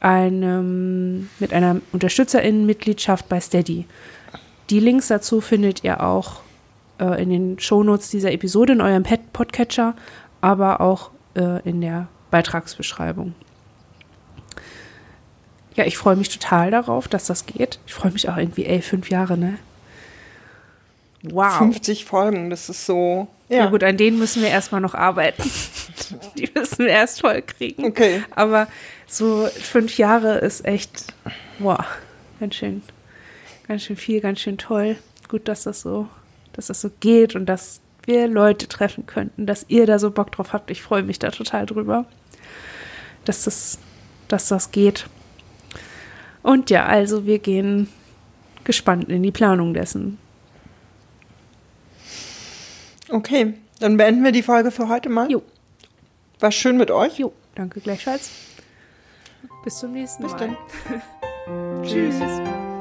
einem mit einer Unterstützerinnenmitgliedschaft bei Steady. Die Links dazu findet ihr auch äh, in den Shownotes dieser Episode in eurem Podcatcher, aber auch äh, in der Beitragsbeschreibung ja, ich freue mich total darauf, dass das geht. Ich freue mich auch irgendwie, ey, fünf Jahre, ne? Wow. 50 Folgen, das ist so. Ja, ja gut, an denen müssen wir erstmal noch arbeiten. [laughs] Die müssen wir erst voll kriegen. Okay. Aber so fünf Jahre ist echt, wow, ganz schön, ganz schön viel, ganz schön toll. Gut, dass das so, dass das so geht und dass wir Leute treffen könnten, dass ihr da so Bock drauf habt. Ich freue mich da total drüber, dass das, dass das geht. Und ja, also wir gehen gespannt in die Planung dessen. Okay, dann beenden wir die Folge für heute mal. Jo. War schön mit euch. Jo, danke gleichfalls. Bis zum nächsten Bis Mal. Bis dann. [laughs] Tschüss.